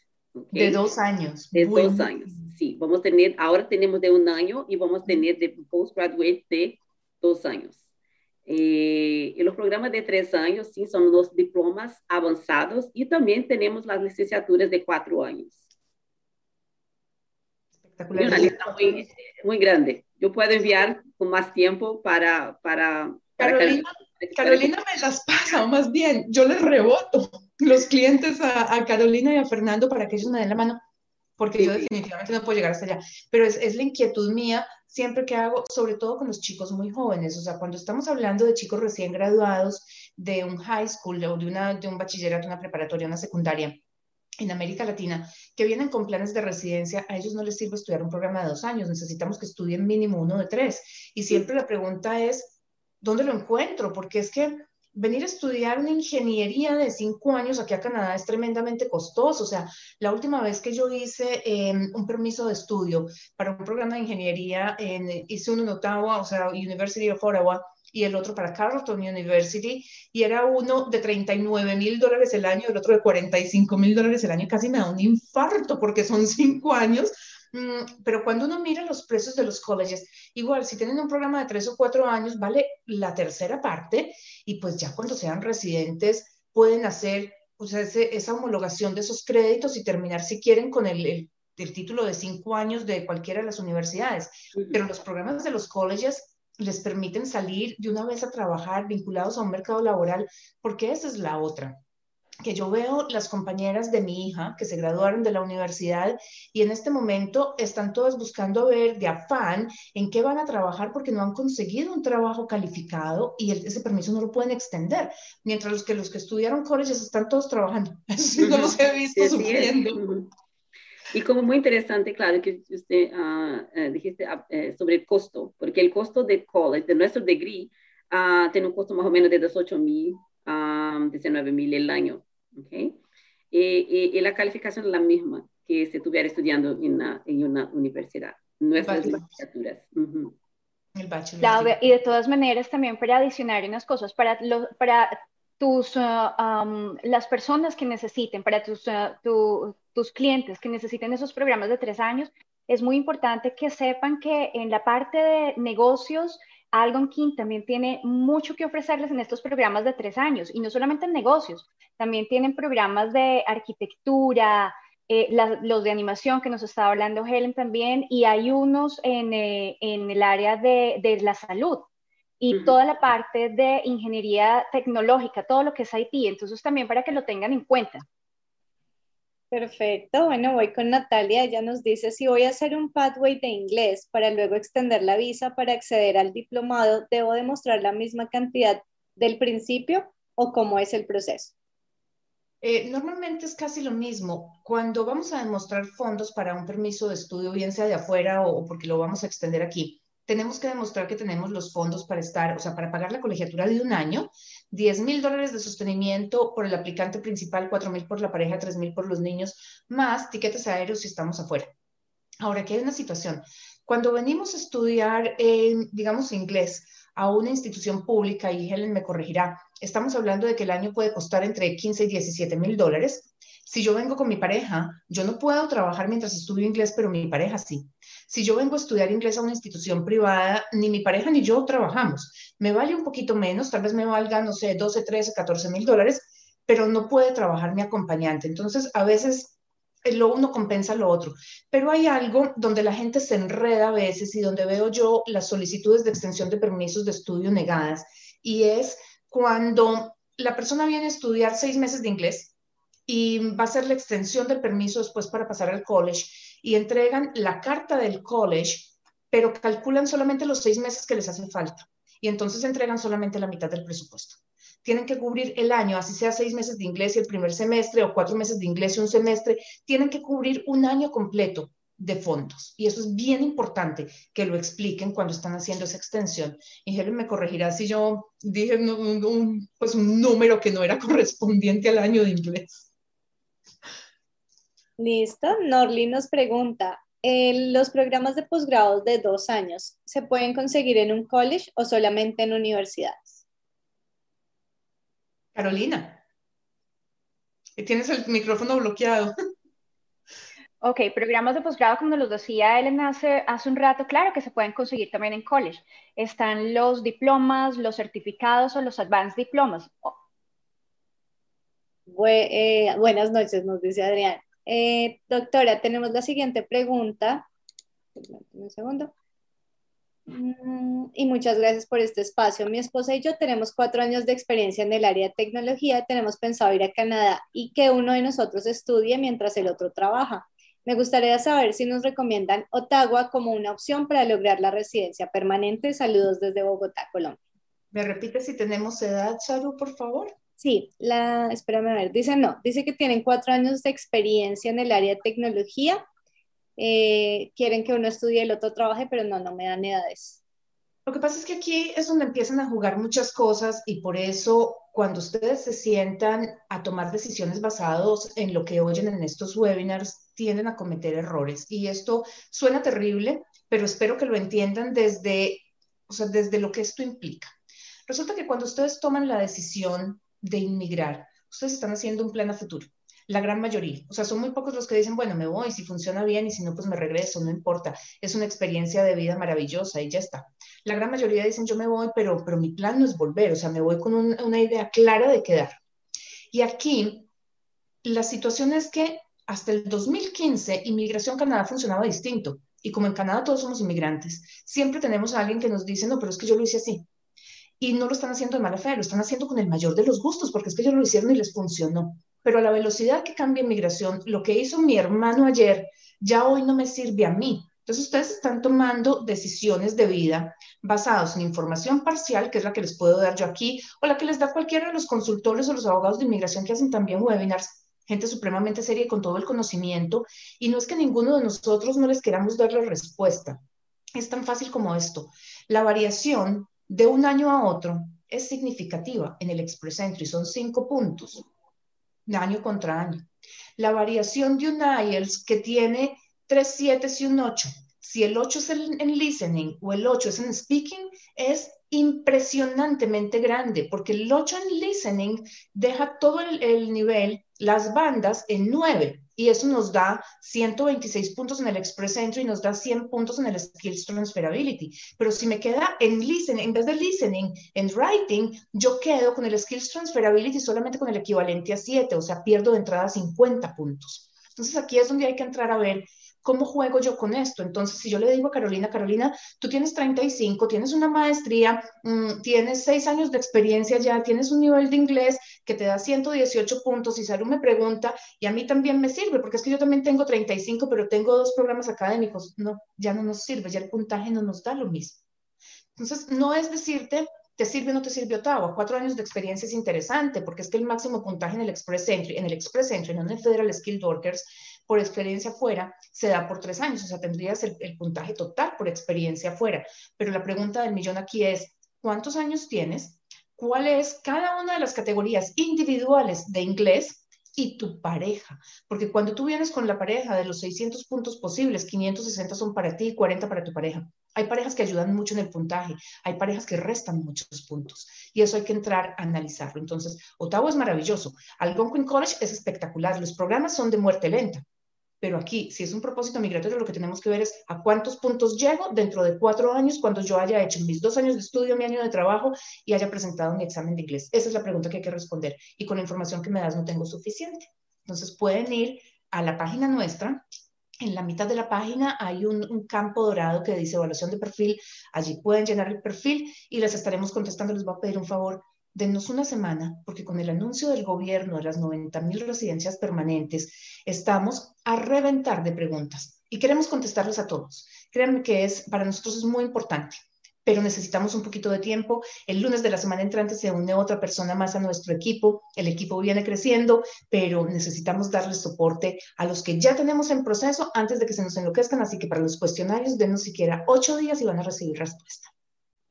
De dos años. De dos años, sí. Vamos a tener, ahora tenemos de un año y vamos a tener de postgraduate de dos años. Eh, y los programas de tres años, sí, son los diplomas avanzados y también tenemos las licenciaturas de cuatro años. Espectacular. Una lista muy, muy grande. Yo puedo enviar con más tiempo para... para, Carolina, Carolina me las pasa, o más bien, yo les reboto los clientes a, Carolina y a Fernando para que ellos me den la mano, porque yo definitivamente no puedo llegar hasta allá. Pero es, es la inquietud mía siempre que hago, sobre todo con los chicos muy jóvenes, o sea, cuando estamos hablando de chicos recién graduados de un high school o de, una, de un bachillerato, una preparatoria, una secundaria, en América Latina que vienen con planes de residencia, a ellos no les sirve estudiar un programa de dos años, necesitamos que estudien mínimo uno de tres. Y siempre la pregunta es, ¿dónde lo encuentro? Porque es que venir a estudiar una ingeniería de cinco años aquí a Canadá es tremendamente costoso. O sea, la última vez que yo hice em, un permiso de estudio para un programa de ingeniería, en, hice uno en Ottawa, o sea, University of Ottawa, y el otro para Carleton University, y era uno de 39 mil dólares el año, el otro de 45 mil dólares el año, casi me da un infarto porque son cinco años pero cuando uno mira los precios de los colleges, igual si tienen un programa de tres o cuatro años, vale la tercera parte y pues ya cuando sean residentes pueden hacer pues, esa homologación de esos créditos y terminar si quieren con el, el, el, título de cinco años de cualquiera de las universidades. Pero los programas de los colleges les permiten salir de una vez a trabajar vinculados a un mercado laboral, porque esa es la otra que yo veo las compañeras de mi hija que se graduaron de la universidad y en este momento están todas buscando ver de afán en qué van a trabajar porque no han conseguido un trabajo calificado y ese permiso no lo pueden extender, mientras los que los que estudiaron colleges están todos trabajando. *laughs* no los he visto sufriendo. Y como muy interesante, claro, que usted uh, dijiste uh, sobre el costo, porque el costo de college, de nuestro degree, uh, tiene un costo más o menos de 18 mil a 19 mil el año. ¿Okay? Y, y, la calificación es la misma que si estuviera estudiando en una, en una universidad. Nuestras licenciaturas. Claudia, y de todas maneras también para adicionar unas cosas, para, lo, para tus, uh, las personas que necesiten, para tus, uh, tus clientes que necesiten esos programas de tres años, es muy importante que sepan que en la parte de negocios, Algonquin también tiene mucho que ofrecerles en estos programas de tres años y no solamente en negocios, también tienen programas de arquitectura, eh, los de animación que nos estaba hablando Helen también y hay unos en, eh, en el área de, de, la salud y toda la parte de ingeniería tecnológica, todo lo que es IT, entonces también para que lo tengan en cuenta. Perfecto, bueno, voy con Natalia, ella nos dice si voy a hacer un pathway de inglés para luego extender la visa para acceder al diplomado, ¿debo demostrar la misma cantidad del principio o cómo es el proceso? Eh, normalmente es casi lo mismo. Cuando vamos a demostrar fondos para un permiso de estudio, bien sea de afuera o porque lo vamos a extender aquí, tenemos que demostrar que tenemos los fondos para estar, o sea, para pagar la colegiatura de un año, 10 mil dólares de sostenimiento por el aplicante principal, 4 mil por la pareja, 3 mil por los niños, más tiquetes aéreos si estamos afuera. Ahora, aquí hay una situación. Cuando venimos a estudiar, digamos, inglés a una institución pública, y Helen me corregirá, estamos hablando de que el año puede costar entre 15 y 17 mil dólares. Si yo vengo con mi pareja, yo no puedo trabajar mientras estudio inglés, pero mi pareja sí. Si yo vengo a estudiar inglés a una institución privada, ni mi pareja ni yo trabajamos. Me vale un poquito menos, tal vez me valga, no sé, 12, 13, 14 mil dólares, pero no puede trabajar mi acompañante. Entonces, a veces eh, lo uno compensa lo otro. Pero hay algo donde la gente se enreda a veces y donde veo yo las solicitudes de extensión de permisos de estudio negadas. Y es cuando la persona viene a estudiar seis meses de inglés y va a hacer la extensión del permiso después para pasar al college y entregan la carta del college, pero calculan solamente los seis meses que les hacen falta y entonces entregan solamente la mitad del presupuesto. Tienen que cubrir el año, así sea seis meses de inglés y el primer semestre o cuatro meses de inglés y un semestre, tienen que cubrir un año completo de fondos. Y eso es bien importante que lo expliquen cuando están haciendo esa extensión. Y Helen me corregirá si yo dije un, pues un número que no era *laughs* correspondiente al año de inglés. Listo. Norly nos pregunta, ¿los programas de posgrado de dos años se pueden conseguir en un college o solamente en universidades? Carolina, tienes el micrófono bloqueado. *laughs* Ok, programas de posgrado, como nos los decía Elena hace, hace un rato, claro que se pueden conseguir también en college. Están los diplomas, los certificados o los advanced diplomas. Eh, buenas noches, nos dice Adrián. Eh, doctora, tenemos la siguiente pregunta. Un segundo. Mm, y muchas gracias por este espacio. Mi esposa y yo tenemos cuatro años de experiencia en el área de tecnología. Tenemos pensado ir a Canadá y que uno de nosotros estudie mientras el otro trabaja. Me gustaría saber si nos recomiendan Ottawa como una opción para lograr la residencia permanente. Saludos desde Bogotá, Colombia. ¿Me repite si tenemos edad, Charu, por favor? Sí, la, espérame a ver, dice no, dice que tienen cuatro años de experiencia en el área de tecnología. Eh, quieren que uno estudie y el otro trabaje, pero no, no me dan edades. Lo que pasa es que aquí es donde empiezan a jugar muchas cosas y por eso cuando ustedes se sientan a tomar decisiones basados en lo que oyen en estos webinars, tienden a cometer errores. Y esto suena terrible, pero espero que lo entiendan desde, o sea, desde lo que esto implica. Resulta que cuando ustedes toman la decisión de inmigrar, ustedes están haciendo un plan a futuro. La gran mayoría. O sea, son muy pocos los que dicen, bueno, me voy, si funciona bien y si no, pues me regreso, no importa. Es una experiencia de vida maravillosa y ya está. La gran mayoría dicen, yo me voy, pero, pero mi plan no es volver. O sea, me voy con una idea clara de quedar. Y aquí, la situación es que hasta el 2015, Inmigración Canadá funcionaba distinto. Y como en Canadá todos somos inmigrantes, siempre tenemos a alguien que nos dice, no, pero es que yo lo hice así. Y no lo están haciendo de mala fe, lo están haciendo con el mayor de los gustos, porque es que ellos lo hicieron y les funcionó. Pero a la velocidad que cambia inmigración, lo que hizo mi hermano ayer, ya hoy no me sirve a mí. Entonces ustedes están tomando decisiones de vida basadas en información parcial, que es la que les puedo dar yo aquí, o la que les da cualquiera de los consultores o los abogados de inmigración que hacen también webinars gente supremamente seria y con todo el conocimiento, y no es que ninguno de nosotros no les queramos dar la respuesta. Es tan fácil como esto. La variación de un año a otro es significativa en el Express Entry, son cinco puntos, año contra año. La variación de un IELTS que tiene tres siete y un 8, si el 8 es en listening o el 8 es en speaking, es impresionantemente grande, porque el 8 en listening deja todo el, el nivel las bandas en 9 y eso nos da 126 puntos en el Express Entry y nos da 100 puntos en el Skills Transferability. Pero si me queda en listening, en vez de listening, en writing, yo quedo con el Skills Transferability solamente con el equivalente a 7, o sea, pierdo de entrada 50 puntos. Entonces aquí es donde hay que entrar a ver ¿cómo juego yo con esto? Entonces, si yo le digo a Carolina, Carolina, tú tienes 35, tienes una maestría, mm, tienes seis años de experiencia ya, tienes un nivel de inglés que te da 118 puntos y Salud me pregunta, y a mí también me sirve, porque es que yo también tengo 35, pero tengo dos programas académicos. No, ya no nos sirve, ya el puntaje no nos da lo mismo. Entonces, no es decirte, ¿te sirve o no te sirve Ottawa? Cuatro años de experiencia es interesante porque es que el máximo puntaje en el Express Entry, en el Express Entry, no en el Federal Skilled Workers, por experiencia fuera, se da por tres años, o sea, tendrías el, puntaje total por experiencia fuera. Pero la pregunta del millón aquí es, ¿cuántos años tienes? ¿Cuál es cada una de las categorías individuales de inglés? y tu pareja. Porque cuando tú vienes con la pareja de los 600 puntos posibles, 560 son para ti y 40 para tu pareja. Hay parejas que ayudan mucho en el puntaje, hay parejas que restan muchos puntos y eso hay que entrar a analizarlo. Entonces, Ottawa es maravilloso, Algonquin College es espectacular, los programas son de muerte lenta, pero aquí, si es un propósito migratorio, lo que tenemos que ver es a cuántos puntos llego dentro de cuatro años cuando yo haya hecho mis dos años de estudio, mi año de trabajo y haya presentado mi examen de inglés. Esa es la pregunta que hay que responder. Y con la información que me das no tengo suficiente. Entonces pueden ir a la página nuestra. En la mitad de la página hay un, un, campo dorado que dice evaluación de perfil. Allí pueden llenar el perfil y les estaremos contestando. Les voy a pedir un favor denos una semana, porque con el anuncio del gobierno de las 90 mil residencias permanentes, estamos a reventar de preguntas y queremos contestarles a todos. Créanme que es, para nosotros es muy importante. pero necesitamos un poquito de tiempo. El lunes de la semana entrante se une otra persona más a nuestro equipo. El equipo viene creciendo, pero necesitamos darle soporte a los que ya tenemos en proceso antes de que se nos enloquezcan. Así que para los cuestionarios, denos siquiera ocho días y van a recibir respuesta.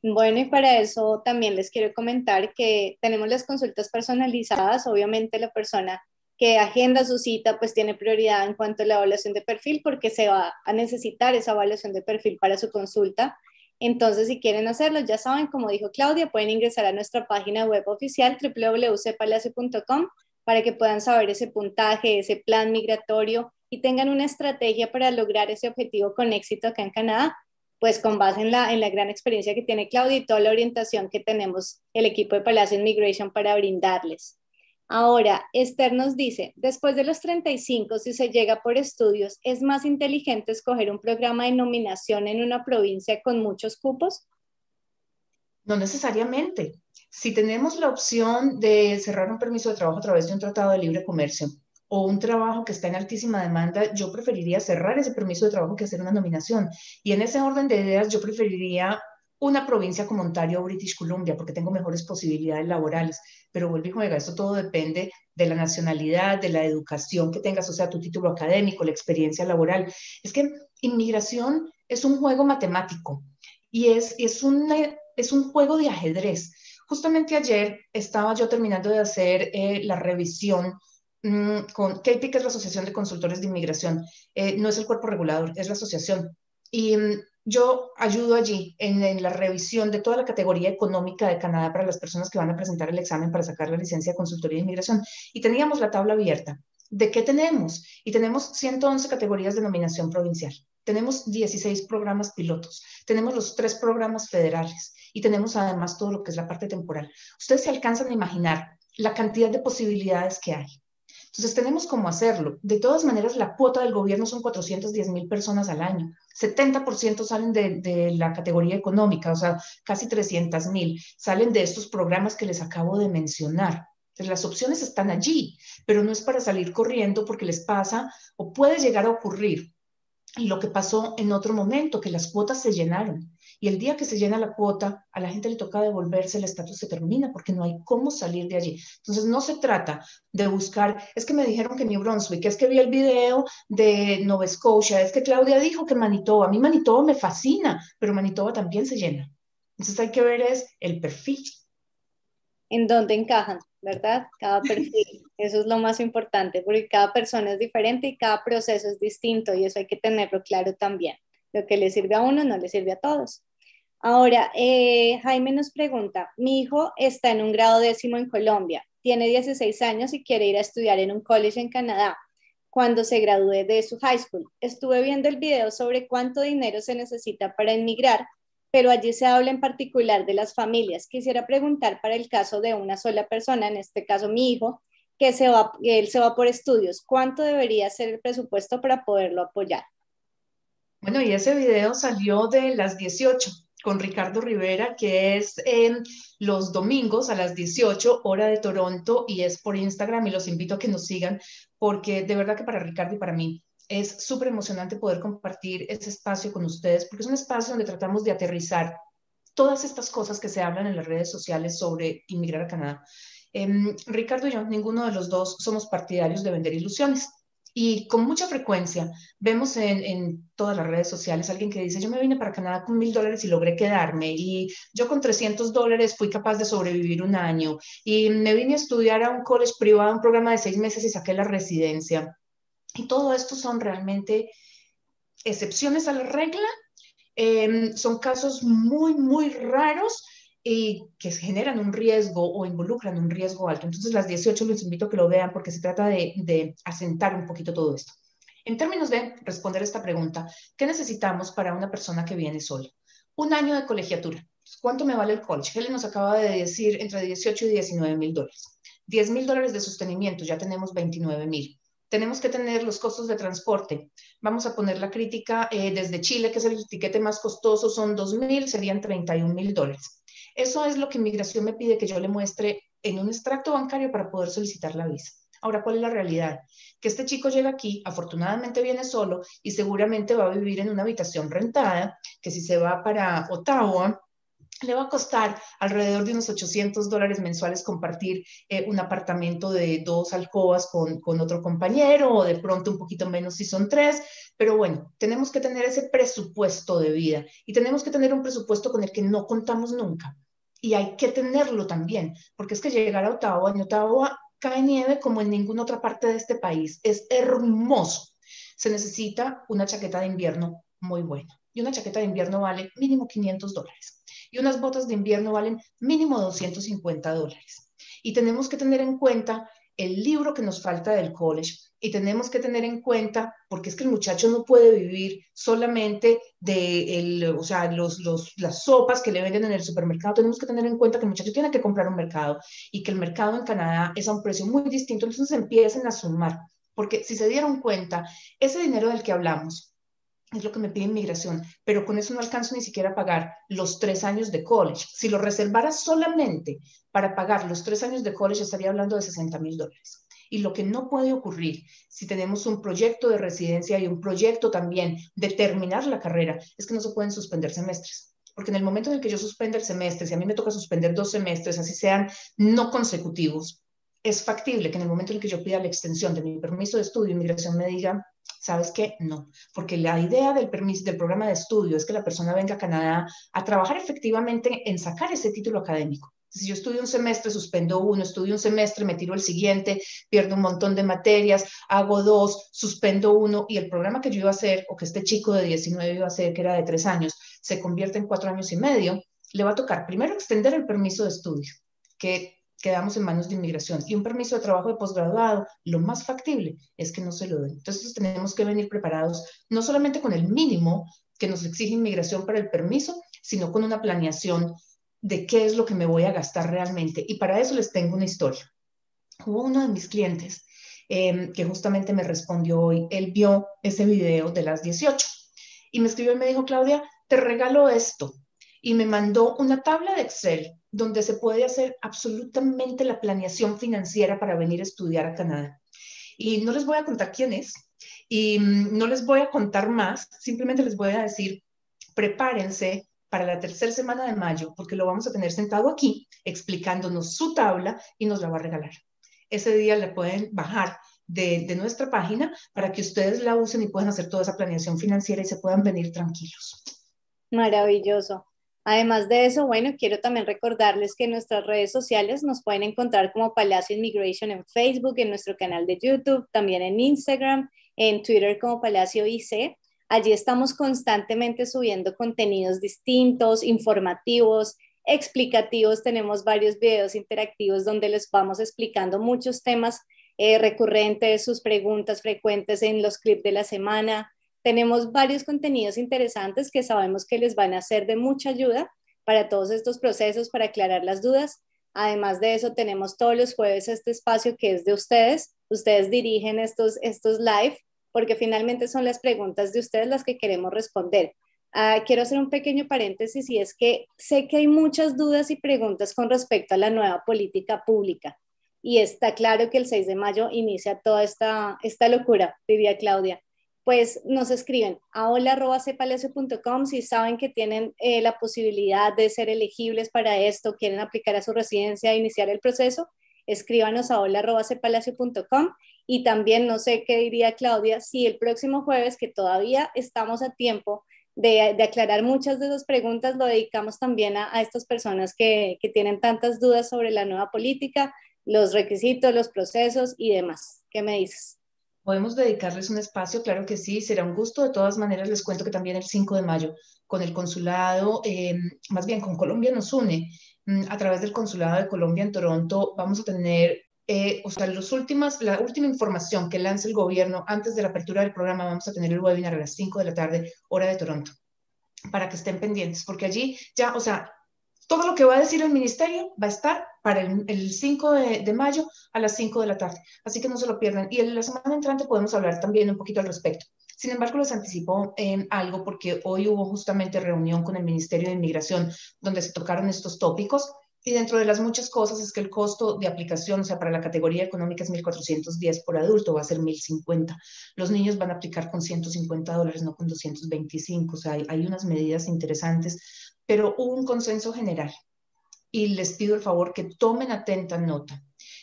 Bueno, y para eso también les quiero comentar que tenemos las consultas personalizadas. Obviamente la persona que agenda su cita pues tiene prioridad en cuanto a la evaluación de perfil porque se va a necesitar esa evaluación de perfil para su consulta. Entonces, si quieren hacerlo, ya saben, como dijo Claudia, pueden ingresar a nuestra página web oficial www.cepalacio.com para que puedan saber ese puntaje, ese plan migratorio y tengan una estrategia para lograr ese objetivo con éxito acá en Canadá, pues con base en la, en la gran experiencia que tiene Claudia y toda la orientación que tenemos el equipo de Palacio Immigration para brindarles. Ahora, Esther nos dice, después de los 35, si se llega por estudios, ¿es más inteligente escoger un programa de nominación en una provincia con muchos cupos? No necesariamente. Si tenemos la opción de cerrar un permiso de trabajo a través de un tratado de libre comercio o un trabajo que está en altísima demanda, yo preferiría cerrar ese permiso de trabajo que hacer una nominación. Y en ese orden de ideas, yo preferiría una provincia como Ontario o British Columbia, porque tengo mejores posibilidades laborales. Pero vuelvo y juega, esto todo depende de la nacionalidad, de la educación que tengas, o sea, tu título académico, la experiencia laboral. Es que inmigración es un juego matemático y es, es, es un juego de ajedrez. Justamente ayer estaba yo terminando de hacer eh, la revisión con KPIC, que es la Asociación de Consultores de Inmigración. Eh, no es el cuerpo regulador, es la asociación. Y mm, yo ayudo allí en, la revisión de toda la categoría económica de Canadá para las personas que van a presentar el examen para sacar la licencia de consultoría de inmigración. Y teníamos la tabla abierta. ¿De qué tenemos? Y tenemos 111 categorías de nominación provincial. Tenemos 16 programas pilotos. Tenemos los tres programas federales. Y tenemos además todo lo que es la parte temporal. Ustedes se alcanzan a imaginar la cantidad de posibilidades que hay. Entonces tenemos cómo hacerlo. De todas maneras, la cuota del gobierno son 410 mil personas al año. 70% salen de, la categoría económica, o sea, casi 300 mil salen de estos programas que les acabo de mencionar. Las opciones están allí, pero no es para salir corriendo porque les pasa o puede llegar a ocurrir y lo que pasó en otro momento, que las cuotas se llenaron. Y el día que se llena la cuota, a la gente le toca devolverse, el estatus se termina porque no hay cómo salir de allí. Entonces, no se trata de buscar, es que me dijeron que New Brunswick, es que vi el video de Nova Scotia, es que Claudia dijo que Manitoba, a mí Manitoba me fascina, pero Manitoba también se llena. Entonces, hay que ver es el perfil. En dónde encajan. ¿verdad? Cada perfil, *laughs* eso es lo más importante, porque cada persona es diferente y cada proceso es distinto y eso hay que tenerlo claro también. Lo que le sirve a uno no le sirve a todos. Ahora, eh, Jaime nos pregunta, mi hijo está en un grado décimo en Colombia, tiene 16 años y quiere ir a estudiar en un college en Canadá cuando se gradúe de su high school. Estuve viendo el video sobre cuánto dinero se necesita para emigrar pero allí se habla en particular de las familias. Quisiera preguntar para el caso de una sola persona, en este caso mi hijo, que se va, él se va por estudios, ¿cuánto debería ser el presupuesto para poderlo apoyar? Bueno, y ese video salió de las 18 con Ricardo Rivera, que es en los domingos a las 18 hora de Toronto y es por Instagram y los invito a que nos sigan porque de verdad que para Ricardo y para mí es súper emocionante poder compartir ese espacio con ustedes, porque es un espacio donde tratamos de aterrizar todas estas cosas que se hablan en las redes sociales sobre inmigrar a Canadá. Em, Ricardo y yo, ninguno de los dos somos partidarios de vender ilusiones. Y con mucha frecuencia vemos en, en, todas las redes sociales alguien que dice, yo me vine para Canadá con mil dólares y logré quedarme, y yo con 300 dólares fui capaz de sobrevivir un año, y me vine a estudiar a un college privado, un programa de seis meses y saqué la residencia. Y todo esto son realmente excepciones a la regla, em, son casos muy, muy raros y que generan un riesgo o involucran un riesgo alto. Entonces, las 18 les invito a que lo vean porque se trata de, de asentar un poquito todo esto. En términos de responder esta pregunta, ¿qué necesitamos para una persona que viene sola? Un año de colegiatura. ¿Cuánto me vale el college? Helen nos acaba de decir entre 18 y 19 mil dólares. 10 mil dólares de sostenimiento, ya tenemos 29 mil tenemos que tener los costos de transporte. Vamos a poner la crítica eh, desde Chile, que es el etiquete más costoso, son 2.000, serían 31 mil dólares. Eso es lo que inmigración me pide que yo le muestre en un extracto bancario para poder solicitar la visa. Ahora, ¿cuál es la realidad? Que este chico llega aquí, afortunadamente viene solo y seguramente va a vivir en una habitación rentada, que si se va para Ottawa, le va a costar alrededor de unos 800 dólares mensuales compartir eh, un apartamento de dos alcobas con, con, otro compañero o de pronto un poquito menos si son tres, pero bueno, tenemos que tener ese presupuesto de vida y tenemos que tener un presupuesto con el que no contamos nunca. Y hay que tenerlo también, porque es que llegar a Ottawa, en Ottawa cae nieve como en ninguna otra parte de este país, es hermoso. Se necesita una chaqueta de invierno muy buena y una chaqueta de invierno vale mínimo 500 dólares y unas botas de invierno valen mínimo 250 dólares. Y tenemos que tener en cuenta el libro que nos falta del college y tenemos que tener en cuenta, porque es que el muchacho no puede vivir solamente de el, o sea, los, los, las sopas que le venden en el supermercado, tenemos que tener en cuenta que el muchacho tiene que comprar un mercado y que el mercado en Canadá es a un precio muy distinto, entonces empiecen a sumar, porque si se dieron cuenta, ese dinero del que hablamos, es lo que me pide inmigración, pero con eso no alcanzo ni siquiera a pagar los tres años de college. Si lo reservara solamente para pagar los tres años de college, estaría hablando de 60 mil dólares. Y lo que no puede ocurrir si tenemos un proyecto de residencia y un proyecto también de terminar la carrera, es que no se pueden suspender semestres. Porque en el momento en el que yo suspenda el semestre, si a mí me toca suspender dos semestres, así sean no consecutivos, es factible que en el momento en el que yo pida la extensión de mi permiso de estudio, inmigración me diga, ¿Sabes qué? No, porque la idea del permiso del programa de estudio es que la persona venga a Canadá a trabajar efectivamente en sacar ese título académico. Si yo estudio un semestre, suspendo uno, estudio un semestre, me tiro el siguiente, pierdo un montón de materias, hago dos, suspendo uno y el programa que yo iba a hacer o que este chico de 19 iba a hacer, que era de tres años, se convierte en cuatro años y medio, le va a tocar primero extender el permiso de estudio, que quedamos en manos de inmigración. Y un permiso de trabajo de posgraduado, lo más factible es que no se lo den. Entonces tenemos que venir preparados no solamente con el mínimo que nos exige inmigración para el permiso, sino con una planeación de qué es lo que me voy a gastar realmente. Y para eso les tengo una historia. Hubo uno de mis clientes em, que justamente me respondió hoy, él vio ese video de las 18 y me escribió y me dijo, Claudia, te regalo esto. Y me mandó una tabla de Excel donde se puede hacer absolutamente la planeación financiera para venir a estudiar a Canadá. Y no les voy a contar quién es y mm, no les voy a contar más, simplemente les voy a decir, prepárense para la tercera semana de mayo, porque lo vamos a tener sentado aquí explicándonos su tabla y nos la va a regalar. Ese día le pueden bajar de, nuestra página para que ustedes la usen y puedan hacer toda esa planeación financiera y se puedan venir tranquilos. Maravilloso. Además de eso, bueno, quiero también recordarles que nuestras redes sociales nos pueden encontrar como Palacio Immigration en Facebook, en nuestro canal de YouTube, también en Instagram, en Twitter como Palacio IC. Allí estamos constantemente subiendo contenidos distintos, informativos, explicativos. Tenemos varios videos interactivos donde les vamos explicando muchos temas eh, recurrentes, sus preguntas frecuentes en los clips de la semana, tenemos varios contenidos interesantes que sabemos que les van a ser de mucha ayuda para todos estos procesos, para aclarar las dudas. Además de eso, tenemos todos los jueves este espacio que es de ustedes. Ustedes dirigen estos, estos live porque finalmente son las preguntas de ustedes las que queremos responder. Ah, quiero hacer un pequeño paréntesis y es que sé que hay muchas dudas y preguntas con respecto a la nueva política pública y está claro que el 6 de mayo inicia toda esta, esta locura, diría Claudia pues nos escriben a hola.cepalacio.com si saben que tienen eh, la posibilidad de ser elegibles para esto, quieren aplicar a su residencia e iniciar el proceso, escríbanos a hola.cepalacio.com y también no sé qué diría Claudia, si el próximo jueves, que todavía estamos a tiempo de, aclarar muchas de esas preguntas, lo dedicamos también a, estas personas que, que tienen tantas dudas sobre la nueva política, los requisitos, los procesos y demás. ¿Qué me dices? Podemos dedicarles un espacio, claro que sí, será un gusto. De todas maneras, les cuento que también el 5 de mayo, con el consulado, em, más bien con Colombia nos une, mm, a través del consulado de Colombia en Toronto, vamos a tener, eh, o sea, los últimas, la última información que lance el gobierno antes de la apertura del programa, vamos a tener el webinar a las 5 de la tarde, hora de Toronto, para que estén pendientes, porque allí ya, o sea, todo lo que va a decir el ministerio va a estar para el, 5 de, mayo a las 5 de la tarde. Así que no se lo pierdan. Y en la semana entrante podemos hablar también un poquito al respecto. Sin embargo, les anticipo en algo porque hoy hubo justamente reunión con el Ministerio de Inmigración donde se tocaron estos tópicos. Y dentro de las muchas cosas es que el costo de aplicación, o sea, para la categoría económica es 1.410 por adulto, va a ser 1.050. Los niños van a aplicar con 150 dólares, no con 225. O sea, hay, hay unas medidas interesantes, pero hubo un consenso general. Y les pido el favor que tomen atenta nota.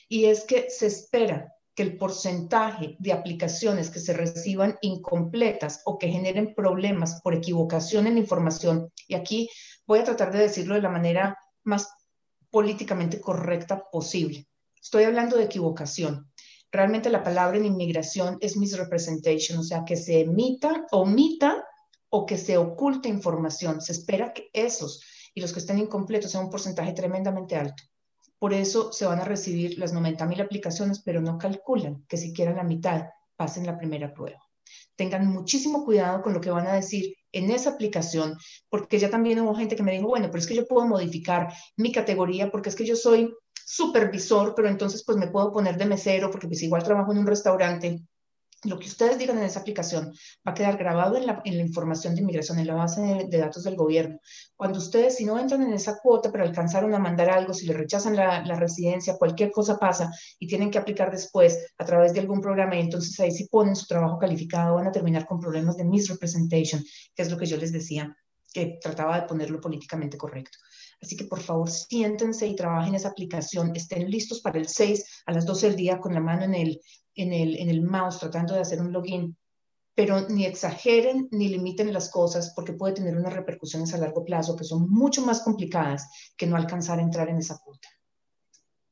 Y es que se espera que el porcentaje de aplicaciones que se reciban incompletas o que generen problemas por equivocación en la información, y aquí voy a tratar de decirlo de la manera más políticamente correcta posible. Estoy hablando de equivocación. Realmente la palabra en inmigración es misrepresentation, o sea, que se emita, omita o que se oculte información. Se espera que esos y los que estén incompletos sean un porcentaje tremendamente alto. Por eso se van a recibir las 90 mil aplicaciones, pero no calculan que siquiera la mitad pasen la primera prueba. Tengan muchísimo cuidado con lo que van a decir en esa aplicación, porque ya también hubo gente que me dijo, bueno, pero es que yo puedo modificar mi categoría porque es que yo soy supervisor, pero entonces pues me puedo poner de mesero porque pues igual trabajo en un restaurante lo que ustedes digan en esa aplicación va a quedar grabado en la, información de inmigración, en la base de, datos del gobierno. Cuando ustedes, si no entran en esa cuota, pero alcanzaron a mandar algo, si le rechazan la, residencia, cualquier cosa pasa y tienen que aplicar después a través de algún programa, y entonces ahí si ponen su trabajo calificado, van a terminar con problemas de misrepresentation, que es lo que yo les decía, que trataba de ponerlo políticamente correcto. Así que por favor siéntense y trabajen esa aplicación, estén listos para el 6 a las 12 del día con la mano en el, en el, en el mouse tratando de hacer un login, pero ni exageren ni limiten las cosas porque puede tener unas repercusiones a largo plazo que son mucho más complicadas que no alcanzar a entrar en esa puta.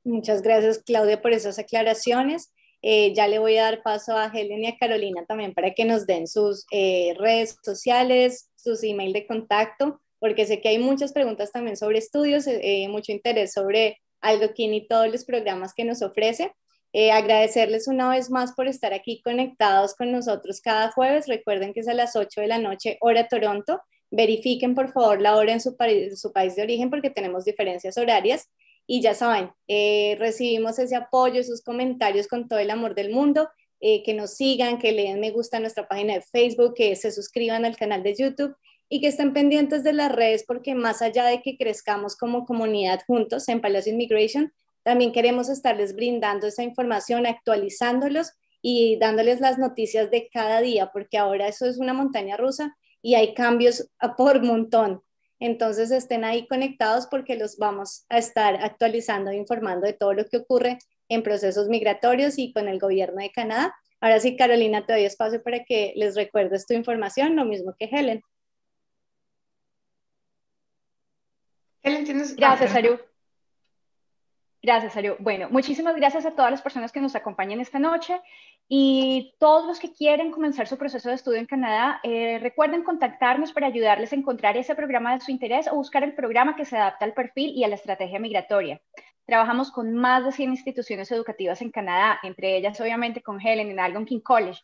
Muchas gracias, Claudia, por esas aclaraciones. Eh, ya le voy a dar paso a Helen y a Carolina también para que nos den sus eh, redes sociales, sus email de contacto, porque sé que hay muchas preguntas también sobre estudios, eh, mucho interés sobre Algoquín y todos los programas que nos ofrece. Eh, agradecerles una vez más por estar aquí conectados con nosotros cada jueves. Recuerden que es a las 8 de la noche, hora Toronto. Verifiquen por favor la hora en su, país de origen porque tenemos diferencias horarias. Y ya saben, eh, recibimos ese apoyo, esos comentarios con todo el amor del mundo. Eh, que nos sigan, que le den me gusta a nuestra página de Facebook, que se suscriban al canal de YouTube y que estén pendientes de las redes porque más allá de que crezcamos como comunidad juntos en Palacio Immigration, también queremos estarles brindando esa información, actualizándolos y dándoles las noticias de cada día, porque ahora eso es una montaña rusa y hay cambios por montón. Entonces estén ahí conectados porque los vamos a estar actualizando e informando de todo lo que ocurre en procesos migratorios y con el gobierno de Canadá. Ahora sí, Carolina, te doy espacio para que les recuerdes tu información, lo mismo que Helen. Helen, tienes... Gracias, Aru. Gracias, Ario. Bueno, muchísimas gracias a todas las personas que nos acompañan esta noche y todos los que quieren comenzar su proceso de estudio en Canadá, eh, recuerden contactarnos para ayudarles a encontrar ese programa de su interés o buscar el programa que se adapta al perfil y a la estrategia migratoria. Trabajamos con más de 100 instituciones educativas en Canadá, entre ellas obviamente con Helen en Algonquin College.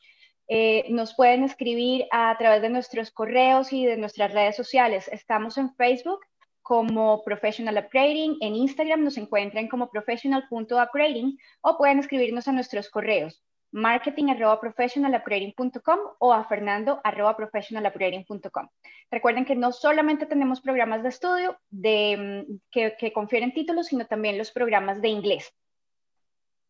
Eh, nos pueden escribir a través de nuestros correos y de nuestras redes sociales. Estamos en Facebook como Professional Upgrading. En Instagram nos encuentran como professional.upgrading o pueden escribirnos a nuestros correos marketing.professionalupgrading.com o a fernando.professionalupgrading.com. Recuerden que no solamente tenemos programas de estudio de, mm, que, confieren títulos, sino también los programas de inglés.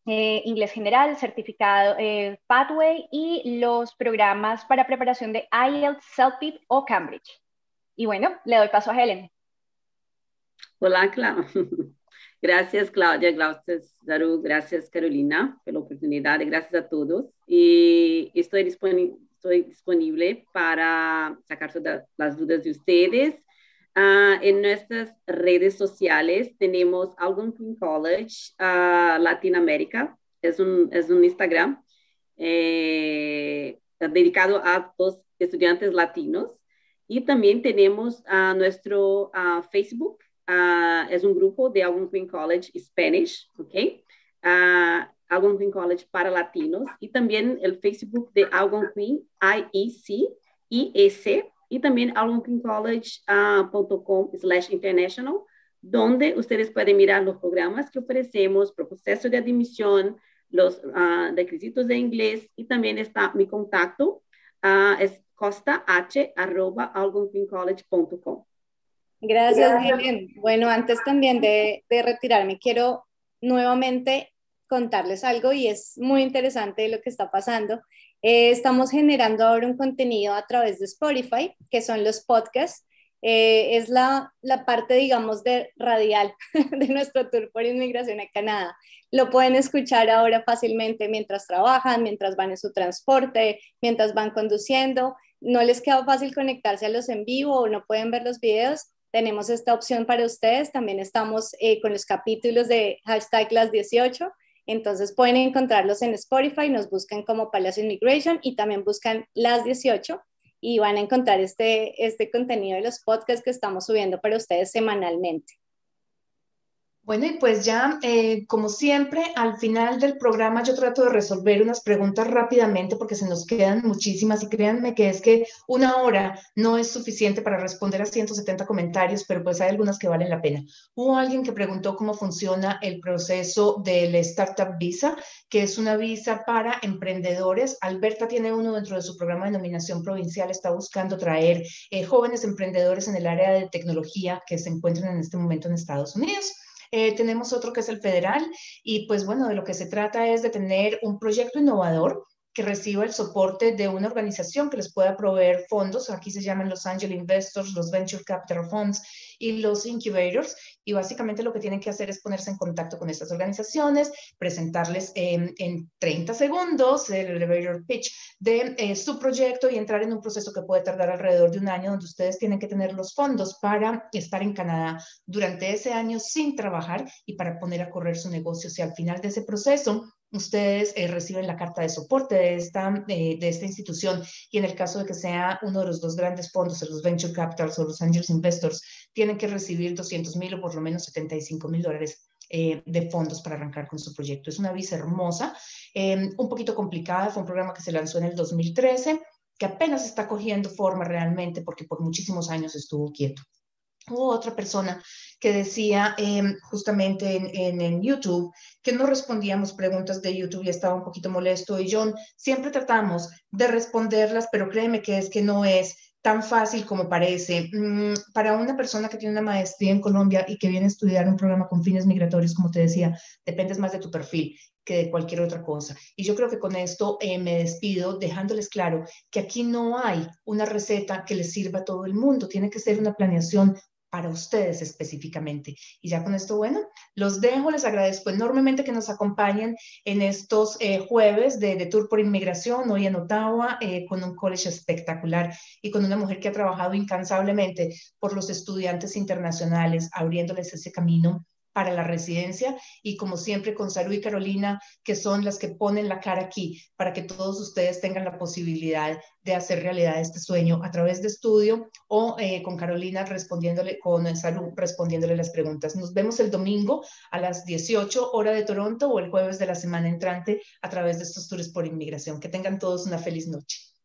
Eh, inglés general, certificado eh, Pathway y los programas para preparación de IELTS, CELPIP o Cambridge. Y bueno, le doy paso a Helen. Hola, Clau. *laughs* Gracias, Claudia. Gracias, Daru. Gracias, Carolina, por la oportunidad. Gracias a todos. Y estoy disponible, estoy disponible para sacar todas las dudas de ustedes. Uh, en nuestras redes sociales tenemos Algonquin College uh, Latinoamérica. Es un, es un Instagram eh, dedicado a los estudiantes latinos. Y también tenemos uh, nuestro Facebook uh, es un grupo de Algonquin College Spanish, ¿ok? Uh, Algonquin College para latinos y también el Facebook de Algonquin IEC, IEC y también algonquincollege.com slash international, donde ustedes pueden mirar los programas que ofrecemos, proceso de admisión, los uh, requisitos de inglés y también está mi contacto, uh, es costah Gracias, Helen. Bueno, antes también de, de retirarme, quiero nuevamente contarles algo y es muy interesante lo que está pasando. Eh, estamos generando ahora un contenido a través de Spotify, que son los podcasts. Eh, es la, la, parte, digamos, de radial *laughs* de nuestro tour por inmigración a Canadá. Lo pueden escuchar ahora fácilmente mientras trabajan, mientras van en su transporte, mientras van conduciendo. No les queda fácil conectarse a los en vivo o no pueden ver los videos. Tenemos esta opción para ustedes. También estamos eh, con los capítulos de hashtag las 18 entonces pueden encontrarlos en Spotify, nos buscan como Palacio Immigration y también buscan las 18 y van a encontrar este, este contenido de los podcasts que estamos subiendo para ustedes semanalmente. Bueno, y pues ya, eh, como siempre, al final del programa yo trato de resolver unas preguntas rápidamente porque se nos quedan muchísimas y créanme que es que una hora no es suficiente para responder a 170 comentarios, pero pues hay algunas que valen la pena. Hubo alguien que preguntó cómo funciona el proceso del Startup Visa, que es una visa para emprendedores. Alberta tiene uno dentro de su programa de nominación provincial, está buscando traer eh, jóvenes emprendedores en el área de tecnología que se encuentran en este momento en Estados Unidos. Eh, tenemos otro que es el federal y pues bueno, de lo que se trata es de tener un proyecto innovador que reciba el soporte de una organización que les pueda proveer fondos. Aquí se llaman los Angel Investors, los Venture Capital Funds y los Incubators. Y básicamente lo que tienen que hacer es ponerse en contacto con estas organizaciones, presentarles en 30 segundos el elevator pitch de eh, su proyecto y entrar en un proceso que puede tardar alrededor de un año, donde ustedes tienen que tener los fondos para estar en Canadá durante ese año sin trabajar y para poner a correr su negocio. Si al final de ese proceso ustedes eh, reciben la carta de soporte de esta, eh, de esta institución y en el caso de que sea uno de los dos grandes fondos, los Venture Capitals o los Angels Investors, tienen que recibir 200 mil o por lo menos 75 mil dólares eh, de fondos para arrancar con su proyecto. Es una visa hermosa, un poquito complicada, fue un programa que se lanzó en el 2013, que apenas está cogiendo forma realmente porque por muchísimos años estuvo quieto. Hubo otra persona que decía em, justamente en, en, YouTube que no respondíamos preguntas de YouTube y estaba un poquito molesto. Y John, siempre tratamos de responderlas, pero créeme que es que no es tan fácil como parece. Mm, para una persona que tiene una maestría en Colombia y que viene a estudiar un programa con fines migratorios, como te decía, dependes más de tu perfil que de cualquier otra cosa. Y yo creo que con esto eh, me despido dejándoles claro que aquí no hay una receta que les sirva a todo el mundo, tiene que ser una planeación para ustedes específicamente. Y ya con esto, bueno, los dejo, les agradezco enormemente que nos acompañen en estos eh, jueves de, Tour por Inmigración, hoy en Ottawa, eh, con un college espectacular y con una mujer que ha trabajado incansablemente por los estudiantes internacionales, abriéndoles ese camino para la residencia y como siempre con Saru y Carolina, que son las que ponen la cara aquí para que todos ustedes tengan la posibilidad de hacer realidad este sueño a través de estudio o eh, con Carolina respondiéndole, con Saru respondiéndole las preguntas. Nos vemos el domingo a las 18 hora de Toronto o el jueves de la semana entrante a través de estos tours por inmigración. Que tengan todos una feliz noche.